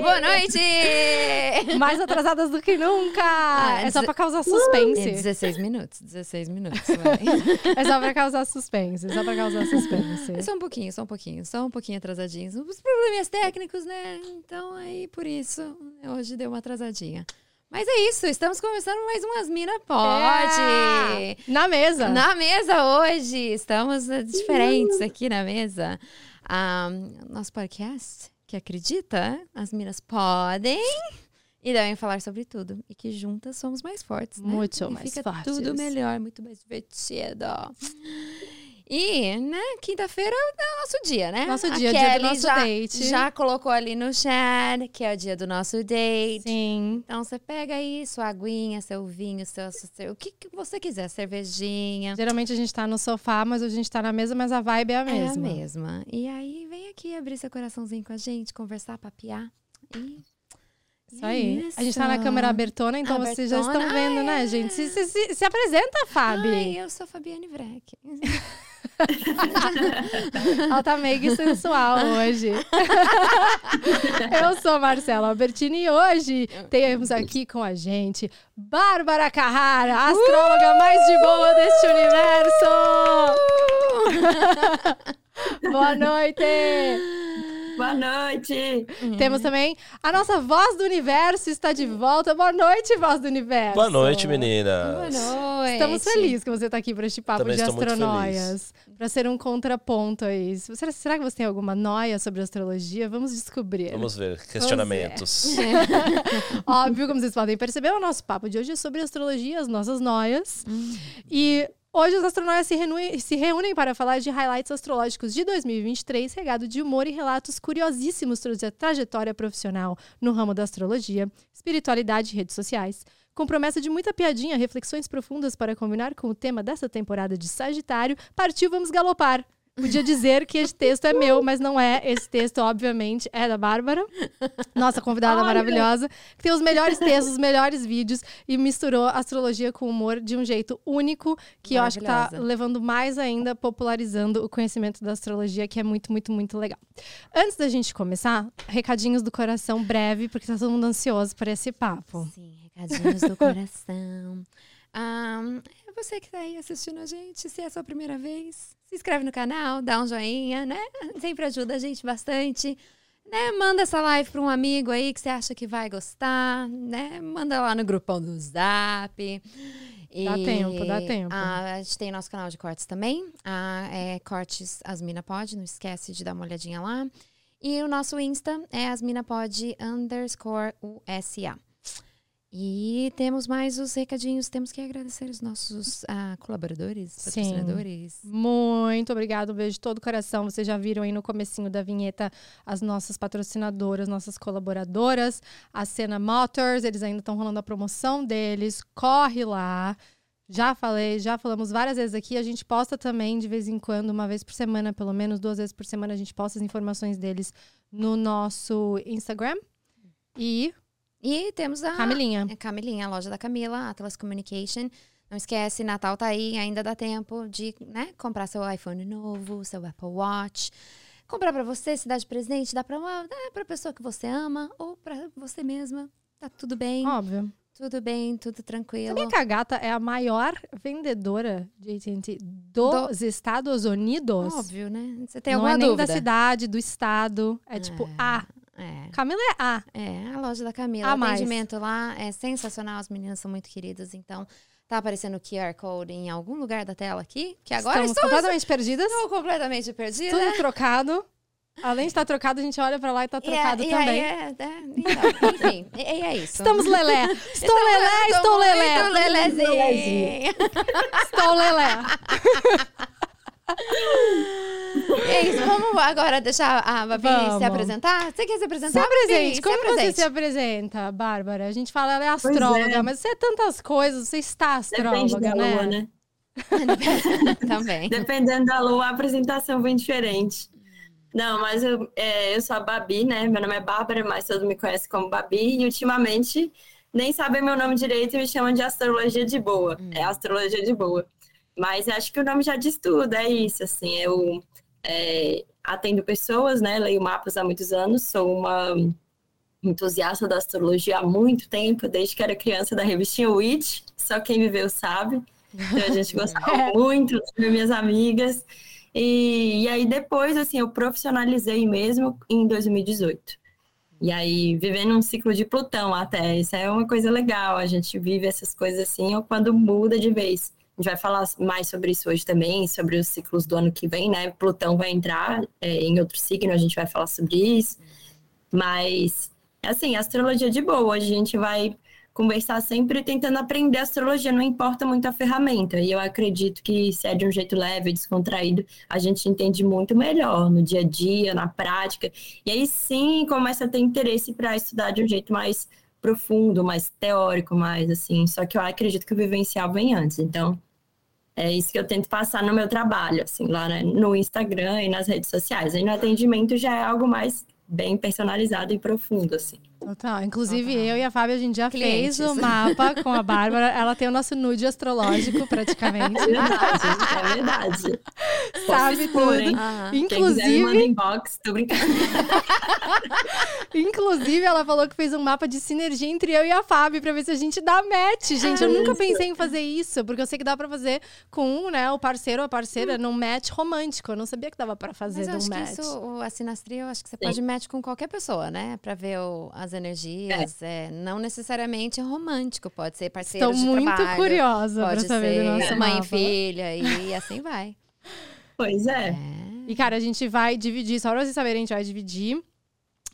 Boa noite! Mais atrasadas do que nunca! Ah, é só pra causar suspense. É 16 minutos, 16 minutos. vai. É só pra causar suspense. É só pra causar suspense. É só um pouquinho, só um pouquinho, só um pouquinho atrasadinhos. Os probleminhas técnicos, né? Então aí por isso hoje deu uma atrasadinha. Mas é isso, estamos começando mais umas Mina Pode. É! Na mesa. Na mesa hoje, estamos eh, diferentes aqui na mesa. Ah, nosso podcast, que acredita, as minas podem e devem falar sobre tudo. E que juntas somos mais fortes, né? Muito E mais fica fortes. tudo melhor, muito mais divertido. E, né, quinta-feira é o nosso dia, né? Nosso A dia, dia do nosso já, date. Já colocou ali no chat que é o dia do nosso date. Sim. Então você pega aí sua aguinha, seu vinho, seu, seu o que, que você quiser, cervejinha. Geralmente a gente tá no sofá, mas a gente tá na mesa, mas a vibe é a mesma. É a mesma. E aí vem aqui abrir seu coraçãozinho com a gente, conversar, papiar. E Isso é aí. A gente tá na isso. câmera abertona, então vocês já estão Abertona, vendo, né, é. gente? Se, se, se, se apresenta, Fabi. Ai, eu sou a Fabiane Vreck. Ela tá meio sensual hoje. Eu sou Marcela Albertini e hoje temos aqui com a gente Bárbara Carrara, a astróloga mais de boa deste universo. Boa noite! Boa noite! Temos também a nossa voz do universo está de volta. Boa noite, voz do universo. Boa noite, meninas. Boa noite. Estamos felizes que você está aqui para este papo Também de astronóias. Para ser um contraponto aí. Será, será que você tem alguma noia sobre astrologia? Vamos descobrir. Vamos ver, questionamentos. Óbvio, como vocês podem perceber, o nosso papo de hoje é sobre astrologia, as nossas noias. E hoje os astronautas se, reúnem- se reúnem para falar de highlights astrológicos de 2023, regado de humor e relatos curiosíssimos sobre a trajetória profissional no ramo da astrologia, espiritualidade e redes sociais. Com promessa de muita piadinha, reflexões profundas para combinar com o tema dessa temporada de Sagitário, partiu Vamos Galopar. Podia dizer que este texto é meu, mas não é. Esse texto, obviamente, é da Bárbara, nossa convidada Olha! maravilhosa, que tem os melhores textos, os melhores vídeos e misturou astrologia com humor de um jeito único, que eu acho que tá levando mais ainda, popularizando o conhecimento da astrologia, que é muito, muito, muito legal. Antes da gente começar, recadinhos do coração breve, porque tá todo mundo ansioso por esse papo. Sim, recadinhos do coração. É você que tá aí assistindo a gente, se é a sua primeira vez, se inscreve no canal, dá um joinha, né? Sempre ajuda a gente bastante. Né? Manda essa live para um amigo aí que você acha que vai gostar, né? Manda lá no grupão do Zap. Dá tempo, dá tempo. ah, a gente tem nosso canal de cortes também. Ah, é Cortes Asmina Pod, não esquece de dar uma olhadinha lá. E o nosso Insta é asminapod underscore USA. E temos mais os recadinhos. Temos que agradecer os nossos ah, colaboradores, Sim. patrocinadores. Muito obrigado, um beijo de todo o coração. Vocês já viram aí no comecinho da vinheta as nossas patrocinadoras, nossas colaboradoras, a Cena Motors, eles ainda estão rolando a promoção deles. Corre lá. Já falei, já falamos várias vezes aqui. A gente posta também de vez em quando, uma vez por semana, pelo menos duas vezes por semana, a gente posta as informações deles no nosso Instagram. E E temos a Camilinha. é Camilinha, a loja da Camila, Atlas Communication. Não esquece, Natal tá aí, ainda dá tempo de né, comprar seu iPhone novo, seu Apple Watch. Comprar pra você, se dá de presente, dá pra, uma, dá pra pessoa que você ama ou pra você mesma. Tá tudo bem, Óbvio. tudo bem, tudo tranquilo. Sabia que a Gata é a maior vendedora de AT&T dos Estados Unidos? Óbvio, né? Você tem Não alguma é nem dúvida? da cidade, do estado. É tipo A. É. Camila é A. É, a loja da Camila. A o mais. atendimento lá é sensacional, as meninas são muito queridas, então tá aparecendo o QR Code em algum lugar da tela aqui, que agora Estamos estou, completamente perdidas. estou completamente perdida. Tudo trocado. Além de estar trocado, a gente olha pra lá e tá E é- trocado e também. é- é, então, enfim, e, e é isso. Estamos lelé. Estou lelé, estou lelé. Muito lelezinho. Estou lelé. É isso, vamos agora deixar a Babi Vamos. se apresentar? Você quer se apresentar? Se apresente. Babi? Como se você apresente. se apresenta, Bárbara? A gente fala, ela é astróloga, é. mas você é tantas coisas, você está Depende astróloga, da né? lua, né? Também. Dependendo da lua, a apresentação vem diferente. Não, mas eu, é, eu sou a Babi, né? Meu nome é Bárbara, mas todos me conhecem como Babi. E ultimamente nem sabem meu nome direito e me chamam de astrologia de boa. É astrologia de boa. Mas acho que o nome já diz tudo, é isso, assim, eu é, atendo pessoas, né, leio mapas há muitos anos, sou uma entusiasta da astrologia há muito tempo, desde que era criança da revistinha Witch, só quem viveu sabe. Então a gente gostava muito, minhas amigas. E, e aí depois, assim, eu profissionalizei mesmo em 2018. E aí, vivendo um ciclo de Plutão até, isso é uma coisa legal, a gente vive essas coisas assim, ou quando muda de vez. A gente vai falar mais sobre isso hoje também, sobre os ciclos do ano que vem, né? Plutão vai entrar é, em outro signo, a gente vai falar sobre isso. Mas, assim, astrologia de boa, a gente vai conversar sempre tentando aprender astrologia, não importa muito a ferramenta. E eu acredito que se é de um jeito leve, descontraído, a gente entende muito melhor no dia a dia, na prática. E aí sim começa a ter interesse para estudar de um jeito mais profundo, mais teórico, mais assim. Só que eu acredito que o vivencial vem antes. Então, é isso que eu tento passar no meu trabalho, assim, lá no Instagram e nas redes sociais. Aí no atendimento já é algo mais bem personalizado e profundo, assim. Total. Inclusive, Total. eu e a Fábio, a gente já Clientes. fez o mapa com a Bárbara. Ela tem o nosso nude astrológico, praticamente. É verdade, é verdade. Sabe tudo. Hein? Inclusive. Quem quiser, inbox, tô brincando. Inclusive, ela falou que fez um mapa de sinergia entre eu e a Fábio pra ver se a gente dá match. Gente, eu nunca pensei em fazer isso, porque eu sei que dá pra fazer com né, o parceiro ou a parceira hum. num match romântico. Eu não sabia que dava pra fazer Mas eu num match. Isso, a sinastria, eu acho que você Sim. pode match com qualquer pessoa, né? Pra ver o, as energias. É. é. não necessariamente romântico, pode ser parceiro Estou de muito trabalho. curiosa pode pra saber ser do nosso mãe mapa. e filha, e assim vai. Pois é. é. E, cara, a gente vai dividir, só pra vocês saberem, a gente vai dividir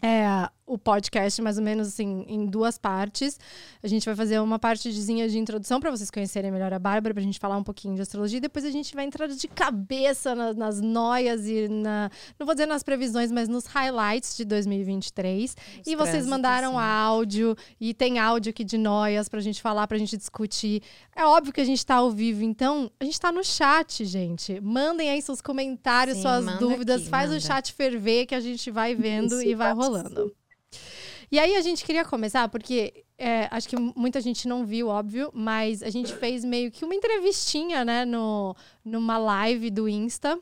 é, o podcast mais ou menos assim em duas partes. A gente vai fazer uma partezinha de introdução para vocês conhecerem melhor a Bárbara, para a gente falar um pouquinho de astrologia. E depois a gente vai entrar de cabeça nas, nas noias e na, não vou dizer nas previsões, mas nos highlights de 2023. Os e vocês mandaram áudio e tem áudio aqui de noias para a gente falar, para a gente discutir. É óbvio que a gente está ao vivo, então a gente está no chat, gente. Mandem aí seus comentários, sim, suas dúvidas, aqui, faz manda. o chat ferver que a gente vai vendo Isso, e vai rolando. E aí a gente queria começar, porque é, acho que muita gente não viu, óbvio, mas a gente fez meio que uma entrevistinha, né, no, numa live do Insta.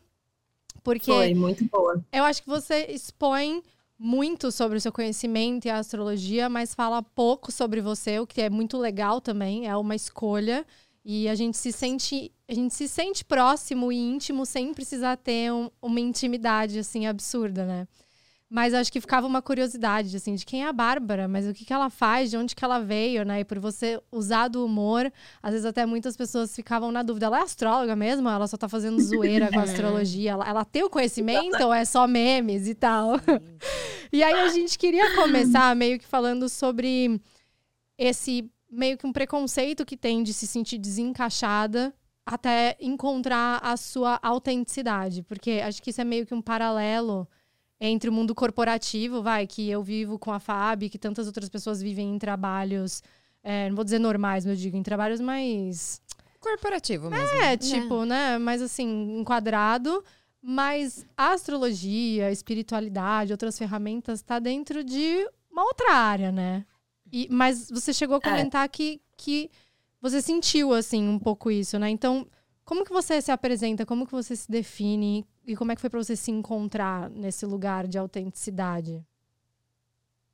Porque Foi muito boa. Eu acho que você expõe muito sobre o seu conhecimento e a astrologia, mas fala pouco sobre você, o que é muito legal também, é uma escolha. E a gente se sente, a gente se sente próximo e íntimo sem precisar ter um, uma intimidade assim absurda, né? Mas acho que ficava uma curiosidade, assim, de quem é a Bárbara, mas o que, que ela faz, de onde que ela veio, né? E por você usar do humor, às vezes até muitas pessoas ficavam na dúvida. Ela é astróloga mesmo? Ela só tá fazendo zoeira com a astrologia? Ela, ela tem o conhecimento ou é só memes e tal? e aí a gente queria começar meio que falando sobre esse meio que um preconceito que tem de se sentir desencaixada até encontrar a sua autenticidade. Porque acho que isso é meio que um paralelo entre o mundo corporativo, vai, que eu vivo com a FAB, que tantas outras pessoas vivem em trabalhos, é, não vou dizer normais, mas eu digo em trabalhos mais. Corporativo mesmo. É, né? tipo, né? Mais assim, enquadrado. Mas a astrologia, a espiritualidade, outras ferramentas, está dentro de uma outra área, né? E, mas você chegou a é. comentar é. que, que você sentiu, assim, um pouco isso, né? Então, como que você se apresenta? Como que você se define? E como é que foi para você se encontrar nesse lugar de autenticidade?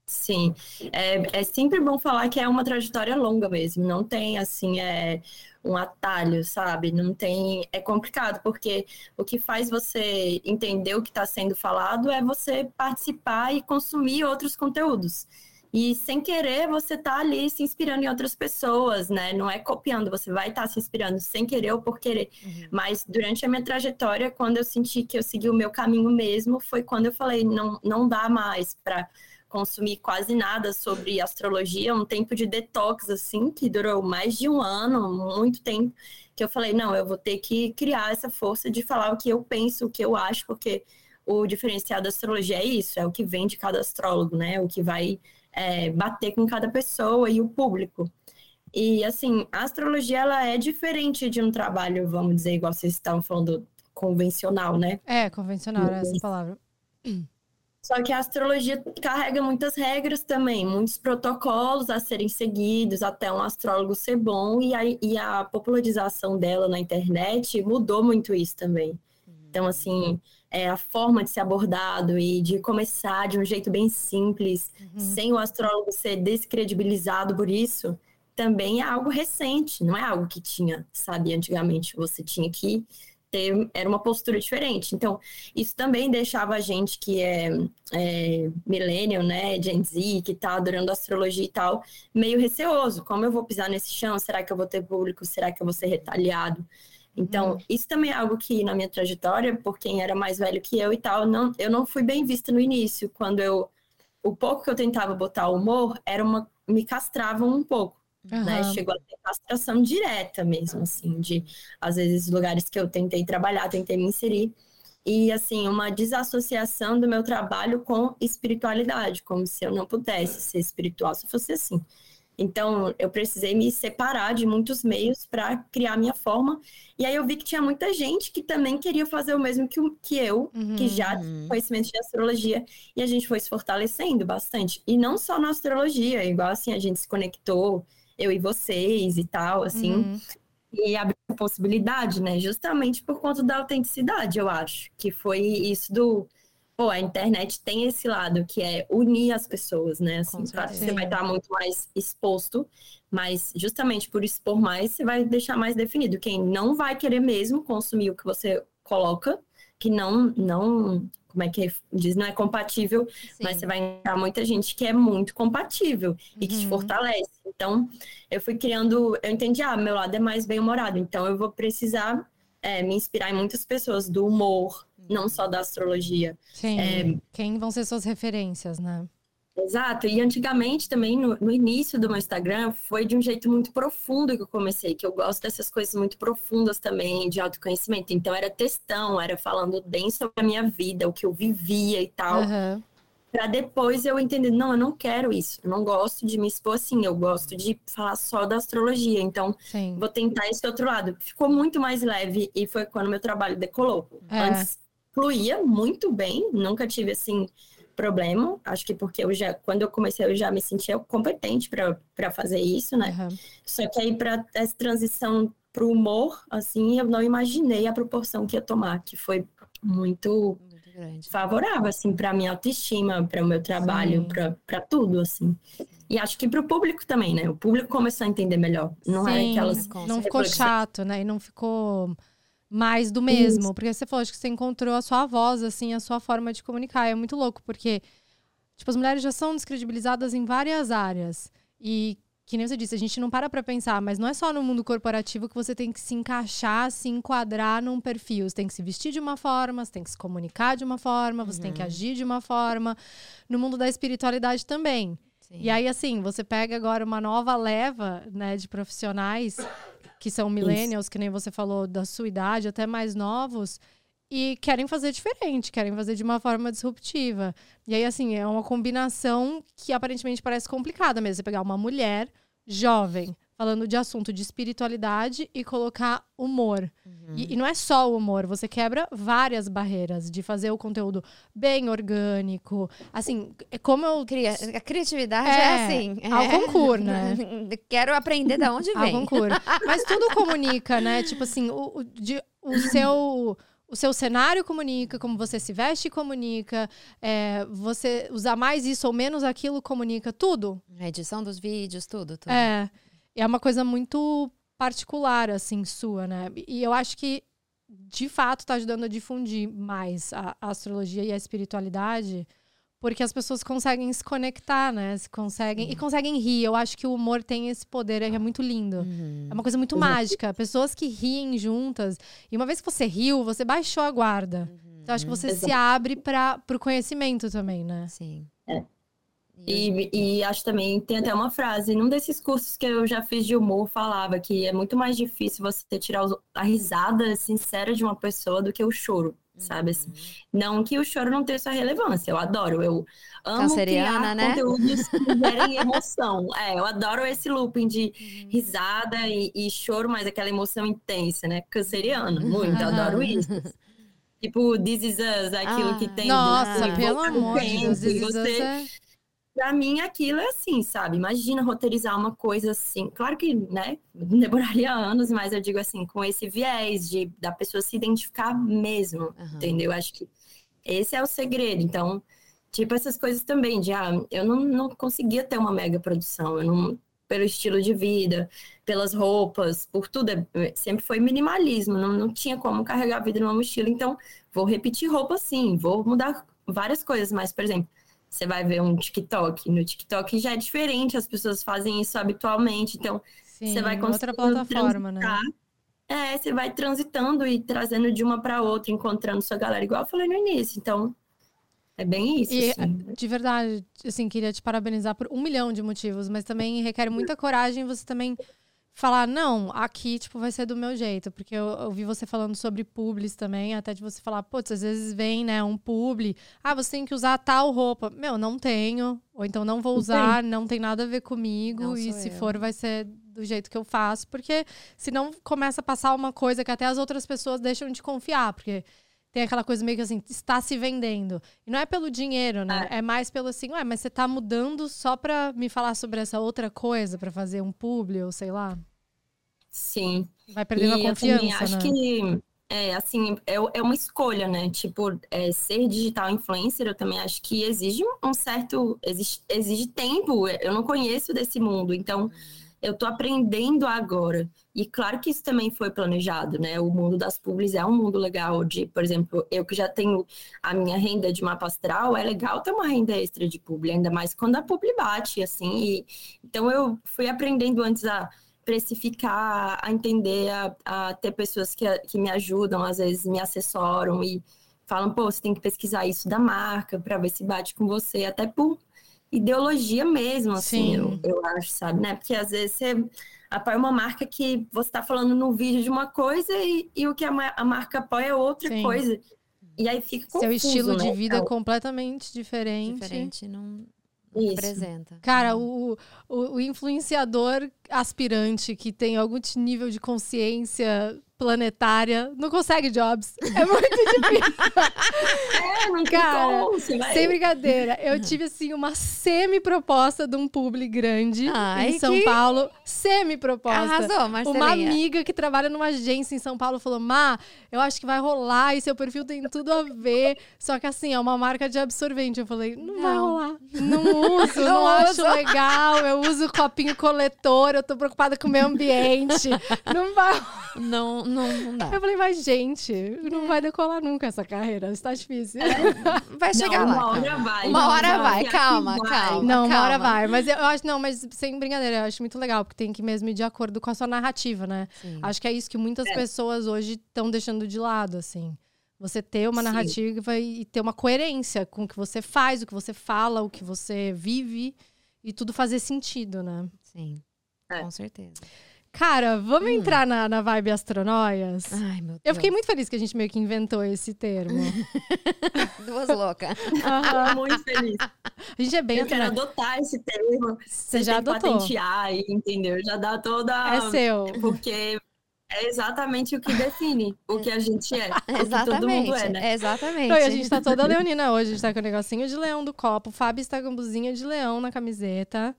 Sim, é, é sempre bom falar que é uma trajetória longa mesmo, não tem assim é um atalho, sabe? Não tem, é complicado porque o que faz você entender o que está sendo falado é você participar e consumir outros conteúdos. E sem querer, você tá ali se inspirando em outras pessoas, né? Não é copiando, você vai estar tá se inspirando sem querer ou por querer. Uhum. Mas durante a minha trajetória, quando eu senti que eu segui o meu caminho mesmo, foi quando eu falei, não, não dá mais para consumir quase nada sobre astrologia, um tempo de detox, assim, que durou mais de um ano, muito tempo, que eu falei, não, eu vou ter que criar essa força de falar o que eu penso, o que eu acho, porque o diferencial da astrologia é isso, é o que vem de cada astrólogo, né? O que vai é, bater com cada pessoa e o público. E, assim, a astrologia, ela é diferente de um trabalho, vamos dizer, igual vocês estavam falando, convencional, né? É, convencional, é essa palavra. Só que a astrologia carrega muitas regras também, muitos protocolos a serem seguidos até um astrólogo ser bom, e a, e a popularização dela na internet mudou muito isso também. Então, assim, é, a forma de ser abordado e de começar de um jeito bem simples, uhum. sem o astrólogo ser descredibilizado por isso, também é algo recente, não é algo que tinha, sabe, antigamente. Você tinha que ter, era uma postura diferente. Então, isso também deixava a gente que é, é millennial, né, Gen Z, que tá adorando astrologia e tal, meio receoso. Como eu vou pisar nesse chão? Será que eu vou ter público? Será que eu vou ser retaliado? Então, uhum. isso também é algo que na minha trajetória, por quem era mais velho que eu e tal, não, eu não fui bem vista no início, quando eu o pouco que eu tentava botar humor era uma me castravam um pouco. Uhum. Né? Chegou a ter castração direta mesmo, assim, de às vezes lugares que eu tentei trabalhar, tentei me inserir. E assim, uma desassociação do meu trabalho com espiritualidade, como se eu não pudesse ser espiritual se fosse assim. Então, eu precisei me separar de muitos meios para criar minha forma. E aí eu vi que tinha muita gente que também queria fazer o mesmo que, que eu, uhum. que já tinha conhecimento de astrologia. E a gente foi se fortalecendo bastante. E não só na astrologia, igual assim, a gente se conectou eu e vocês e tal, assim. Uhum. E abriu a possibilidade, né? Justamente por conta da autenticidade, eu acho. Que foi isso do. Pô, a internet tem esse lado que é unir as pessoas, né? Assim, você vai estar muito mais exposto, mas justamente por expor mais, você vai deixar mais definido. Quem não vai querer mesmo consumir o que você coloca, que não, não como é que diz, não é compatível, Sim. mas você vai encontrar muita gente que é muito compatível e que te uhum. fortalece. Então, eu fui criando, eu entendi, ah, meu lado é mais bem-humorado, então eu vou precisar é, me inspirar em muitas pessoas do humor, não só da astrologia. Sim. É, Quem vão ser suas referências, né? Exato, e antigamente também, no, no, início do meu Instagram, foi de um jeito muito profundo que eu comecei, que eu gosto dessas coisas muito profundas também, de autoconhecimento. Então era textão, era falando bem sobre a minha vida, o que eu vivia e tal. Uhum. Pra depois eu entender, não, eu não quero isso, eu não gosto de me expor assim, eu gosto de falar só da astrologia, então Sim. vou tentar esse outro lado. Ficou muito mais leve e foi quando meu trabalho decolou. É. Antes fluía muito bem, nunca tive assim problema. Acho que porque eu já, quando eu comecei, eu já me sentia competente para fazer isso, né? Uhum. Só que aí, para essa transição para o humor, assim, eu não imaginei a proporção que ia tomar, que foi muito, muito favorável, assim, para minha autoestima, para o meu trabalho, para tudo, assim. E acho que para o público também, né? O público começou a entender melhor. Não é Sim, é aquelas. Não ficou chato, né? E não ficou mais do mesmo. Isso. Porque você falou, acho que você encontrou a sua voz, assim, a sua forma de comunicar. É muito louco, porque, tipo, as mulheres já são descredibilizadas em várias áreas. E, que nem você disse, a gente não para pra pensar, mas não é só no mundo corporativo que você tem que se encaixar, se enquadrar num perfil. Você tem que se vestir de uma forma, você tem que se comunicar de uma forma, você uhum. tem que uhum. agir de uma forma. No mundo da espiritualidade também. Sim. E aí, assim, você pega agora uma nova leva, né, de profissionais que são millennials, Isso. que nem você falou, da sua idade, até mais novos, e querem fazer diferente, querem fazer de uma forma disruptiva. E aí, assim, é uma combinação que aparentemente parece complicada mesmo. Você pegar uma mulher jovem, falando de assunto de espiritualidade e colocar humor. Uhum. E, e, não é só o humor, você quebra várias barreiras de fazer o conteúdo bem orgânico. Assim, é como eu. Cria, a criatividade é, é assim. Ao é. concurso, né? Quero aprender de onde vem. Ao concurso. Mas tudo comunica, né? Tipo assim, o, o, de, o seu o seu cenário comunica, como você se veste comunica, é, você usar mais isso ou menos aquilo comunica, tudo. A edição dos vídeos, tudo, tudo. É é uma coisa muito particular, assim, sua, né? E eu acho que, de fato, está ajudando a difundir mais a, a, astrologia e a espiritualidade, porque as pessoas conseguem se conectar, né? Se conseguem, uhum. E conseguem rir. Eu acho que o humor tem esse poder, é muito lindo. Uhum. É uma coisa muito mágica. Pessoas que riem juntas. E uma vez que você riu, você baixou a guarda. Uhum. Então, acho que você Exato. se abre para o conhecimento também, né? Sim. É. E, e acho também, tem até uma frase, num desses cursos que eu já fiz de humor, falava que é muito mais difícil você tirar a risada sincera de uma pessoa do que o choro, sabe? Assim, uhum. não que o choro não tenha sua relevância, eu adoro, eu amo criar né? conteúdos que gerem emoção. É, eu adoro esse looping de uhum. risada e, e choro, mas aquela emoção intensa, né? Canceriana, muito, uhum. adoro isso. Tipo, This Is Us, aquilo Ah, que tem. Nossa, pelo amor de Deus. Você- Pra mim, aquilo é assim, sabe? Imagina roteirizar uma coisa assim. Claro que, né, demoraria anos, mas eu digo assim, com esse viés de da pessoa se identificar mesmo, Aham. entendeu? Acho que esse é o segredo. Então, tipo, essas coisas também, de, ah, eu não, não conseguia ter uma mega produção, eu não, pelo estilo de vida, pelas roupas, por tudo, é- sempre foi minimalismo, não, não tinha como carregar a vida numa mochila, então vou repetir roupa sim, vou mudar várias coisas, mas, por exemplo, você vai ver um TikTok, no TikTok já é diferente, as pessoas fazem isso habitualmente, então Sim, você vai outra conseguindo plataforma, né? É, você vai transitando e trazendo de uma para outra, encontrando sua galera, igual eu falei no início. Então, é bem isso. E, assim. de verdade, assim, queria te parabenizar por um milhão de motivos, mas também requer muita coragem você também falar, não, aqui, tipo, vai ser do meu jeito. Porque eu ouvi você falando sobre publis também, até de você falar, putz, às vezes vem, né, um publi, ah, você tem que usar tal roupa. Meu, não tenho, ou então não vou usar, não tem nada a ver comigo, Não e se eu. for, vai ser do jeito que eu faço, porque senão começa a passar uma coisa que até as outras pessoas deixam de confiar, porque tem aquela coisa meio que assim, está se vendendo. E não é pelo dinheiro, né? É, mais pelo assim, ué, mas você tá mudando só pra me falar sobre essa outra coisa, pra fazer um publi, ou sei lá. Sim. Vai perdendo a E eu também confiança, acho né? que, é, assim, é, é uma escolha, né? Tipo, é, ser digital influencer, eu também acho que exige um certo. Exige, exige tempo. Eu não conheço desse mundo, então eu tô aprendendo agora. E claro que isso também foi planejado, né? O mundo das publis é um mundo legal de, por exemplo, eu que já tenho a minha renda de mapa astral, é legal ter uma renda extra de publi, ainda mais quando a publi bate, assim. E, então eu fui aprendendo antes a precificar, a entender, a, a ter pessoas que, que me ajudam, às vezes me assessoram e falam, pô, você tem que pesquisar isso da marca para ver se bate com você, até por ideologia mesmo, assim, Sim. eu, eu acho, sabe, né? Porque às vezes você apoia uma marca que você está falando no vídeo de uma coisa e, e o que a, a marca apoia é outra Sim. coisa. E aí fica confuso, Seu estilo de né? vida é completamente diferente. Diferente, não, não Isso. representa. Cara, o, o, o influenciador aspirante que tem algum nível de consciência planetária não consegue jobs. É muito difícil. É, não Cara, como, vai- Sem brincadeira. Eu tive, assim, uma semi-proposta de um publi grande Ai, em São que- Paulo. Semi-proposta. Arrasou, Marcelinha. Uma amiga que trabalha numa agência em São Paulo falou: Má, eu acho que vai rolar e seu perfil tem tudo a ver. Só que assim, é uma marca de absorvente. Eu falei: não, vai Não. rolar. Não uso, não, Não acho uso. legal. Eu uso copinho coletor, eu tô preocupada com o meio ambiente. não vai. Não, não, não dá. Eu falei: mas, gente, não vai decolar nunca essa carreira. Está difícil. Vai chegar não, lá. uma calma. hora vai. Uma hora vai, calma, vai. calma. Não, uma hora calma. vai. Mas eu acho, não, mas sem brincadeira, eu acho muito legal, porque tem que mesmo ir de acordo com a sua narrativa, né? Sim. Acho que é isso que muitas É. pessoas hoje estão deixando de lado, assim. Você ter uma Sim. narrativa e ter uma coerência com o que você faz, o que você fala, o que você vive e tudo fazer sentido, né? Sim. É. Com certeza. Cara, vamos entrar na, na vibe astronóias? Ai, meu Deus. Eu fiquei muito feliz que a gente meio que inventou esse termo. Duas loucas. Muito feliz. A gente é bem Eu quero adotar esse termo. Você já adotou. patentear, e, entendeu? Já dá toda. É seu. Porque é exatamente o que define o que a gente é. O que todo Exatamente. mundo é, né? Exatamente. Não, e a gente tá toda leonina hoje. A gente tá com o negocinho de leão do copo. O Fábio está com a blusinha de leão na camiseta.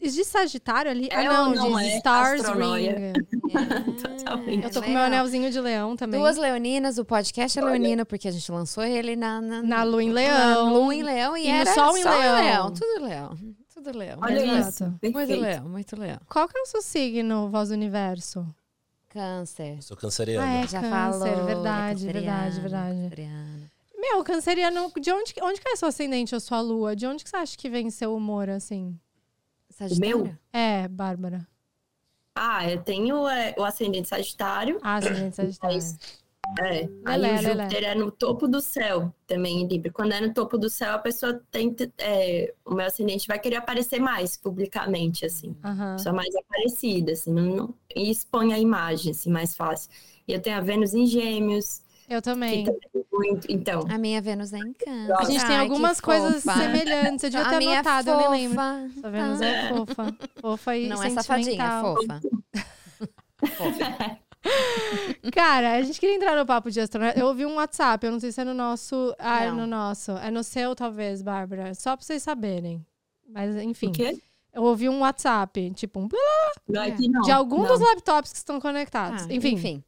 De Sagitário ali? ah, É não, não de é Stars astronóia? Ring. Totalmente. Eu tô com meu anelzinho de leão também. Duas leoninas, o podcast é leonino, porque a gente lançou ele na... Na, Na Lua em na Leão. Lua em Leão e, E era Sol em Leão. Tudo leão. Tudo leão. Olha Exato. isso. Muito leão, muito leão. Qual que é o seu signo, voz do universo? Câncer. Sou canceriano. Ah, é Já câncer, falou. verdade, é verdade, verdade. canceriano. Meu, canceriano, de onde, que- onde que é seu ascendente ou sua lua? De onde que você acha que vem seu humor, assim? Sagitário? É, Bárbara. Ah, eu tenho é, o ascendente Sagitário. Ah, ascendente sagitário. É. Aí o Júpiter é no topo do céu também em Libra. Quando é no topo do céu, a pessoa tenta. é, o meu ascendente vai querer aparecer mais publicamente, assim. Aham. Pessoa mais aparecida, assim, não, não- e expõe a imagem, assim, mais fácil. E eu tenho a Vênus em Gêmeos. Eu também. é muito- então, A minha Vênus é em câncer. A gente tem Ai, algumas coisas fofa. semelhantes. Eu devia A ter minha é anotado, eu nem lembro. fofa. Sua Vênus Tá. é fofa. Fofa e Não é safadinha, é fofa. fofa. Cara, a gente queria entrar no papo de astronauta. Eu ouvi um WhatsApp, eu não sei se é no nosso. Ah, é no nosso. É no seu, talvez, Bárbara. Só pra vocês saberem. Mas, enfim. O quê? Eu ouvi um WhatsApp, tipo, um Não, aqui não. de algum não. dos laptops que estão conectados. Ah, enfim, enfim.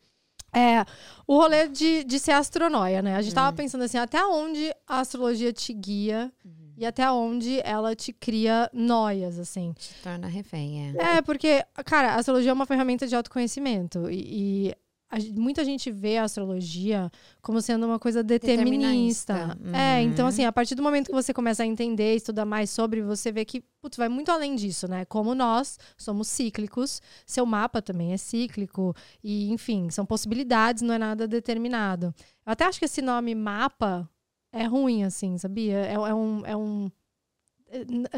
É, o rolê de, de ser astronóia, né? A gente tava pensando assim, até onde a astrologia te guia e até onde ela te cria noias, assim. Te torna refém, é. É, porque, cara, a astrologia é uma ferramenta de autoconhecimento e, e muita gente vê a astrologia como sendo uma coisa determinista. Determinista. É, Uhum. então assim, a partir do momento que você começa a entender, estudar mais sobre, você vê que, putz, vai muito além disso, né? Como nós somos cíclicos, seu mapa também é cíclico e, enfim, são possibilidades, não é nada determinado. Eu até acho que esse nome mapa é ruim, assim, sabia? É, é um... É um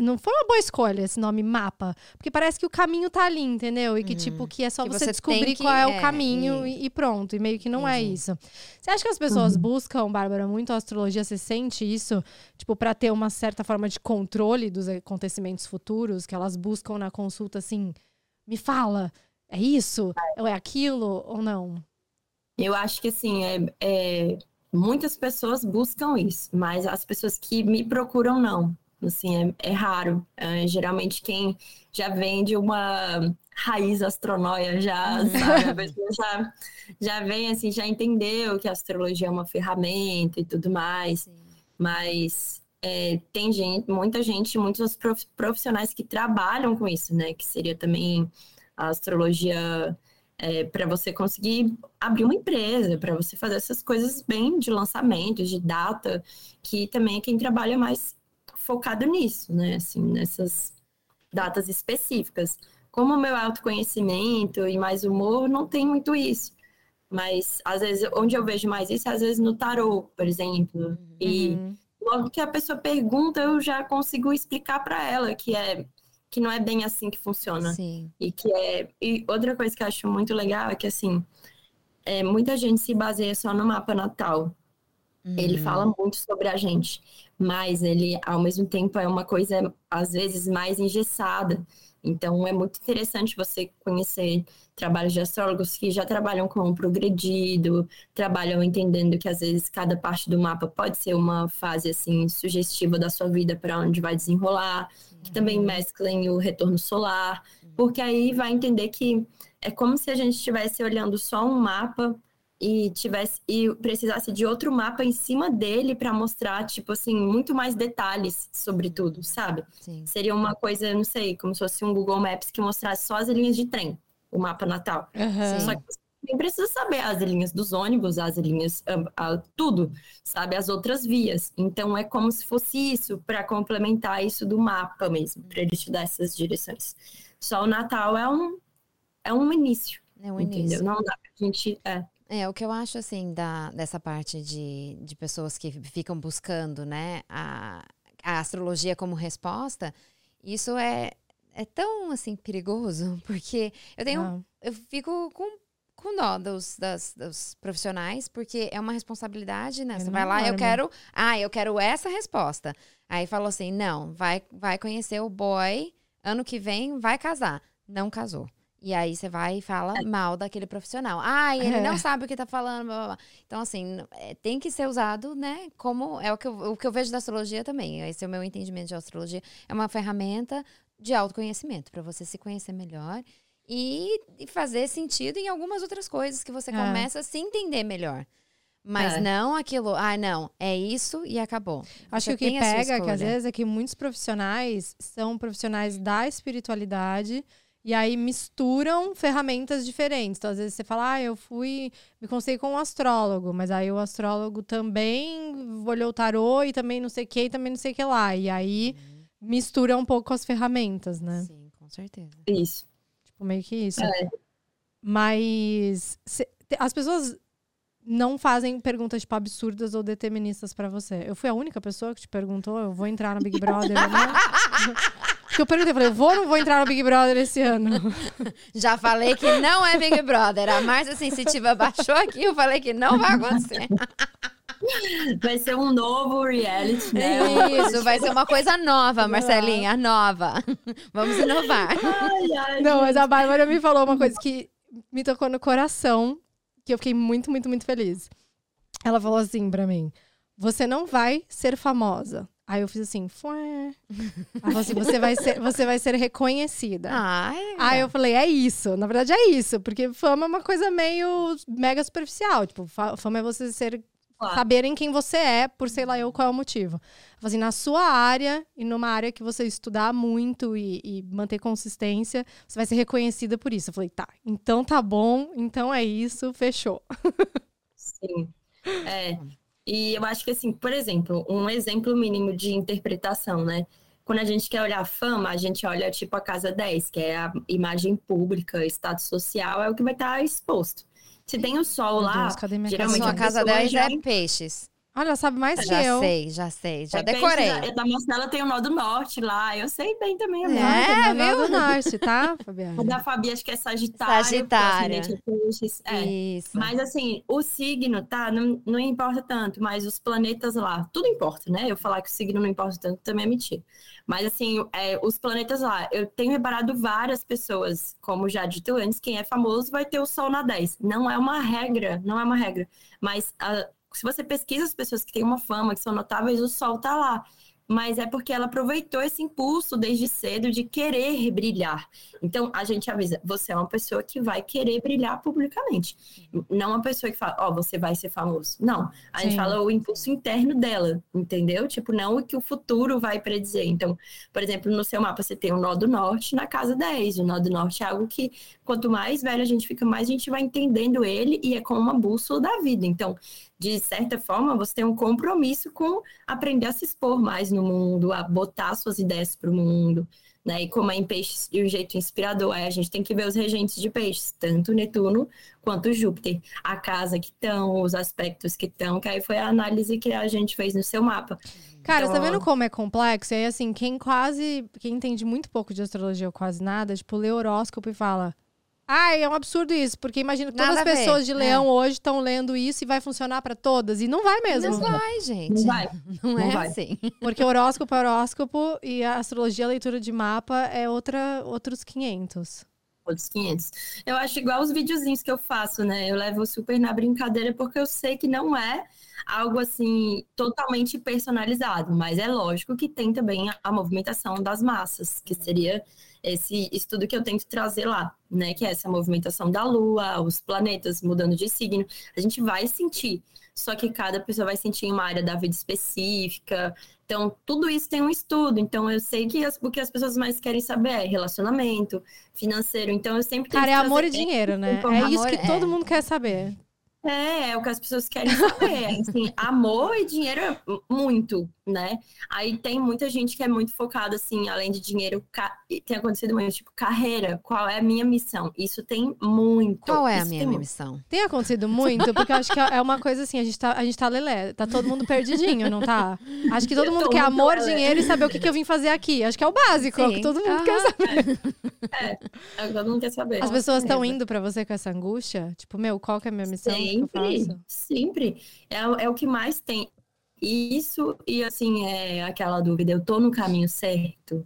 não foi uma boa escolha esse nome mapa, porque parece que o caminho tá ali, entendeu? E que tipo que é só Que você, descobrir que- qual é, o é, caminho e- e, e pronto, e meio que não é Entendi. isso. Você acha que as pessoas buscam, Bárbara, muito a astrologia? Você sente isso, tipo, para ter uma certa forma de controle dos acontecimentos futuros, que elas buscam na consulta assim, me fala, é isso? Ou é aquilo? Ou não? Eu acho que assim, é, é, muitas pessoas buscam isso, mas as pessoas que me procuram não. Assim, é, é raro. É, geralmente quem já vem de uma raiz astronóia já, sabe? A pessoa já, já vem assim, já entendeu que a astrologia é uma ferramenta e tudo mais. Mas é, tem gente, muita gente, muitos prof- profissionais que trabalham com isso, né? Que seria também a astrologia para você conseguir abrir uma empresa, para você fazer essas coisas bem de lançamento, de data, que também é quem trabalha mais focado nisso, né? Assim, nessas datas específicas. Como o meu autoconhecimento e mais humor, não tem muito isso. Mas, às vezes, onde eu vejo mais isso, é, às vezes no tarô, por exemplo. E Uhum. logo que a pessoa pergunta, eu já consigo explicar para ela que é que não é bem assim que funciona. Sim. E que é. E outra coisa que eu acho muito legal é que assim, é, muita gente se baseia só no mapa natal. Ele Uhum. fala muito sobre a gente, mas ele, ao mesmo tempo, é uma coisa, às vezes, mais engessada. Então, é muito interessante você conhecer trabalhos de astrólogos que já trabalham com o progredido, trabalham entendendo que, às vezes, cada parte do mapa pode ser uma fase, assim, sugestiva da sua vida para onde vai desenrolar, que também mesclem o retorno solar, porque aí vai entender que é como se a gente estivesse olhando só um mapa e tivesse e precisasse de outro mapa em cima dele para mostrar tipo assim muito mais detalhes sobre tudo, sabe? Sim. Seria uma coisa, não sei, como se fosse um Google Maps que mostrasse só as linhas de trem, o mapa natal. Sim. Só que você nem precisa saber as linhas dos ônibus, as linhas, ah, ah, tudo, sabe? As outras vias. Então é como se fosse isso para complementar isso do mapa mesmo, para ele te dar essas direções. Só o Natal é um é um início, É um entendeu? início. Não dá pra gente é, É, o que eu acho, assim, da, dessa parte de, de pessoas que ficam buscando, né, a, a astrologia como resposta, isso é, é tão, assim, perigoso, porque eu tenho, Ah. eu fico com, com dó dos, das, dos profissionais, porque é uma responsabilidade, né? Você vai lá, eu enorme. quero, ah, eu quero essa resposta. Aí falou assim, não, vai, vai conhecer o boy, ano que vem vai casar. Não casou. E aí você vai e fala mal daquele profissional. Ah, ele É. não sabe o que tá falando, blá, blá, blá. Então, assim, é, tem que ser usado, né? Como é o que, eu, o que eu vejo da astrologia também. Esse é o meu entendimento de astrologia. É uma ferramenta de autoconhecimento, para você se conhecer melhor e, e fazer sentido em algumas outras coisas que você É. começa a se entender melhor. Mas É. não aquilo, ah, não, é isso e acabou. Acho Você que o que pega, que às vezes, é que muitos profissionais são profissionais da espiritualidade e aí misturam ferramentas diferentes. Então, às vezes, você fala, ah, eu fui, me consultei com um astrólogo, mas aí o astrólogo também olhou o tarô e também não sei o que, e também não sei o que lá. E aí mistura um pouco as ferramentas, né? Sim, com certeza. isso. Tipo, meio que isso. É. Mas te- as pessoas não fazem perguntas, tipo, absurdas ou deterministas pra você. Eu fui a única pessoa que te perguntou, eu vou entrar no Big Brother, né? Porque eu perguntei, eu falei, eu vou ou não vou entrar no Big Brother esse ano? Já falei que não é Big Brother. A Márcia Sensitiva baixou aqui, eu falei que não vai acontecer. Vai ser um novo reality, né? Coisa Isso, vai ser uma coisa nova, Marcelinha, nova. Vamos inovar. Ai, ai, Não, mas a Bárbara me falou uma coisa que me tocou no coração, que eu fiquei muito, muito, muito feliz. Ela falou assim pra mim: Você não vai ser famosa. Aí eu fiz assim. Ela falou assim: você vai ser, você vai ser reconhecida. Ai, Aí eu falei, é isso. Na verdade, é isso. Porque fama é uma coisa meio mega superficial. Tipo, fa- fama é você ser. Claro. Saberem quem você é, por sei lá eu qual é o motivo. Assim, na sua área e numa área que você estudar muito e, e manter consistência, você vai ser reconhecida por isso. Eu falei, tá, então tá bom, então é isso, fechou. Sim. É. E eu acho que, assim, por exemplo, um exemplo mínimo de interpretação, né? Quando a gente quer olhar fama, a gente olha tipo a casa 10, que é a imagem pública, status social, é o que vai estar exposto. Se tem o sol Meu lá, Deus, geralmente a casa pessoa 10 já- é peixes. Olha, sabe mais que Já eu. sei, já sei, já é peixe decorei. Da, da Marcela tem o nó do norte lá, eu sei bem também. a É. É, viu? viu? do norte, tá, Fabiana? A da Fabi acho que é Sagitário. Sagitária. porque o ascendente é. É. Isso. Mas assim, o signo, tá? Não, não importa tanto, mas os planetas lá, tudo importa, né? Eu falar que o signo não importa tanto também é mentira. Mas assim, é, os planetas lá, eu tenho reparado várias pessoas, como já dito antes, quem é famoso vai ter o Sol na 10. Não é uma regra, não é uma regra. Mas ah, se você pesquisa as pessoas que têm uma fama, que são notáveis, o Sol tá lá. Mas é porque ela aproveitou esse impulso desde cedo de querer brilhar. Então, a gente avisa, você é uma pessoa que vai querer brilhar publicamente. Não uma pessoa que fala, ó, você vai ser famoso. Não. A gente Sim. fala o impulso interno dela, entendeu? Tipo, não o que o futuro vai predizer. Então, por exemplo, no seu mapa você tem o nó do norte na casa 10. O nó do norte é algo que, quanto mais velho a gente fica, mais a gente vai entendendo ele e é como uma bússola da vida. Então, de certa forma, você tem um compromisso com aprender a se expor mais no mundo, a botar suas ideias para o mundo, né? E como é em peixes de um jeito inspirador, aí a gente tem que ver os regentes de peixes, tanto Netuno quanto Júpiter, a casa que estão, os aspectos que estão, que aí foi a análise que a gente fez no seu mapa. Cara, Então, tá vendo como é complexo? E aí, assim, quem quase. Quem entende muito pouco de astrologia ou quase nada, tipo, lê horóscopo e fala. Ai, é um absurdo isso, porque imagina que todas Nada as pessoas de é. leão hoje estão lendo isso e vai funcionar pra todas. E não vai mesmo. Não vai, gente. Não vai. Não Não é vai. assim. Porque horóscopo é horóscopo e a astrologia, a leitura de mapa, é outra, outros 500. Outros 500. Eu acho igual os videozinhos que eu faço, né? Eu levo super na brincadeira porque eu sei que não é algo assim totalmente personalizado, mas é lógico que tem também a, a movimentação das massas, que seria esse estudo que eu tento trazer lá, né? Que é essa movimentação da Lua, os planetas mudando de signo. A gente vai sentir, só que cada pessoa vai sentir em uma área da vida específica. Então, tudo isso tem um estudo. Então, eu sei que as, o que as pessoas mais querem saber é relacionamento, financeiro. Então, eu sempre Cara, é amor e dinheiro, né? Amor, É isso que é. todo mundo quer saber. É, é o que as pessoas querem saber. Assim, amor e dinheiro é muito, né? Aí tem muita gente que é muito focada, assim, além de dinheiro, tem acontecido muito, tipo, carreira, qual é a minha missão? Isso tem muito. Qual é a minha muito. missão? Tem acontecido muito, porque eu acho que é uma coisa assim, a gente tá, a gente tá lelé, tá todo mundo perdidinho, não tá? Acho que todo mundo quer amor, lelé. dinheiro e saber o que, que eu vim fazer aqui. Acho que é o básico, é o que Sim. todo mundo quer saber. É, todo mundo quer saber. As pessoas estão indo pra você com essa angústia? Tipo, meu, qual que é a minha missão? O que eu Sempre, sempre. É, é o que mais tem. Isso, e assim, é aquela dúvida, eu tô no caminho certo?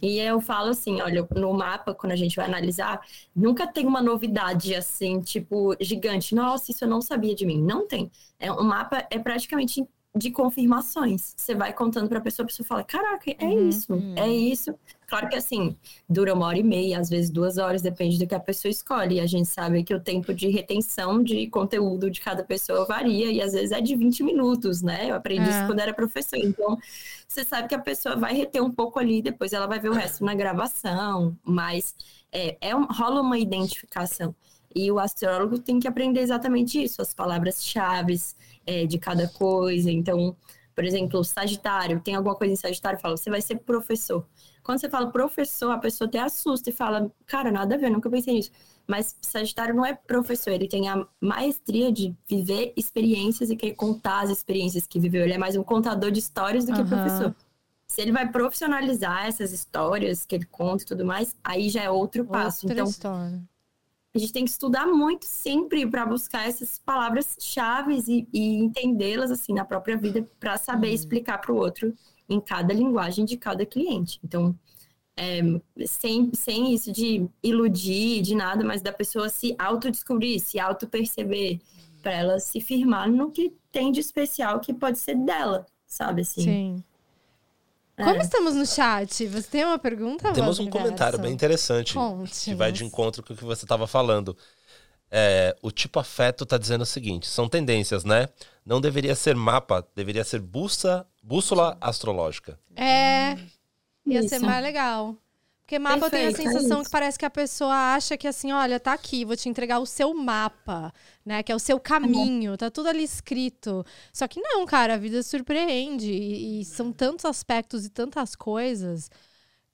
E eu falo assim, olha, no mapa, quando a gente vai analisar, nunca tem uma novidade assim, tipo, gigante. Nossa, isso eu não sabia de mim. Não tem. É, o mapa é praticamente de confirmações. Você vai contando pra pessoa, a pessoa fala, caraca, é Uhum. isso, Uhum. é isso. Claro que assim, dura uma hora e meia, às vezes duas horas, depende do que a pessoa escolhe. E a gente sabe que o tempo de retenção de conteúdo de cada pessoa varia, e às vezes é de 20 minutos, né? Eu aprendi É. isso quando era professor. Então, você sabe que a pessoa vai reter um pouco ali, depois ela vai ver o resto na gravação, mas é, é um- rola uma identificação. E o astrólogo tem que aprender exatamente isso, as palavras-chave é, de cada coisa. Então, por exemplo, o Sagitário, tem alguma coisa em Sagitário, fala, você vai ser professor. Quando você fala professor, a pessoa até assusta e fala, cara, nada a ver, nunca pensei nisso. Mas Sagitário não é professor, ele tem a maestria de viver experiências e querer contar as experiências que viveu. Ele é mais um contador de histórias do que Aham. professor. Se ele vai profissionalizar essas histórias que ele conta e tudo mais, aí já é outro passo. Outra Então, história. A gente tem que estudar muito sempre para buscar essas palavras-chave e, e entendê-las assim na própria vida para saber Uhum. explicar para o outro em cada linguagem de cada cliente. Então, é, sem, sem isso de iludir, de nada, mas da pessoa se autodescobrir, se auto-perceber, para ela se firmar no que tem de especial que pode ser dela, sabe assim? Sim. É. Como estamos no chat? Você tem uma pergunta? Temos um comentário bem interessante Conte. que vai de encontro com o que você estava falando. É, o tipo afeto tá dizendo o seguinte: são tendências, né? Não deveria ser mapa, deveria ser bússola, bússola astrológica. É. Ia ser Isso. mais legal. Porque mapa tem a Perfeito, é sensação isso. que parece que a pessoa acha que assim, olha, tá aqui, vou te entregar o seu mapa, né? Que é o seu caminho, tá tudo ali escrito. Só que não, cara, a vida surpreende. E, e são tantos aspectos e tantas coisas.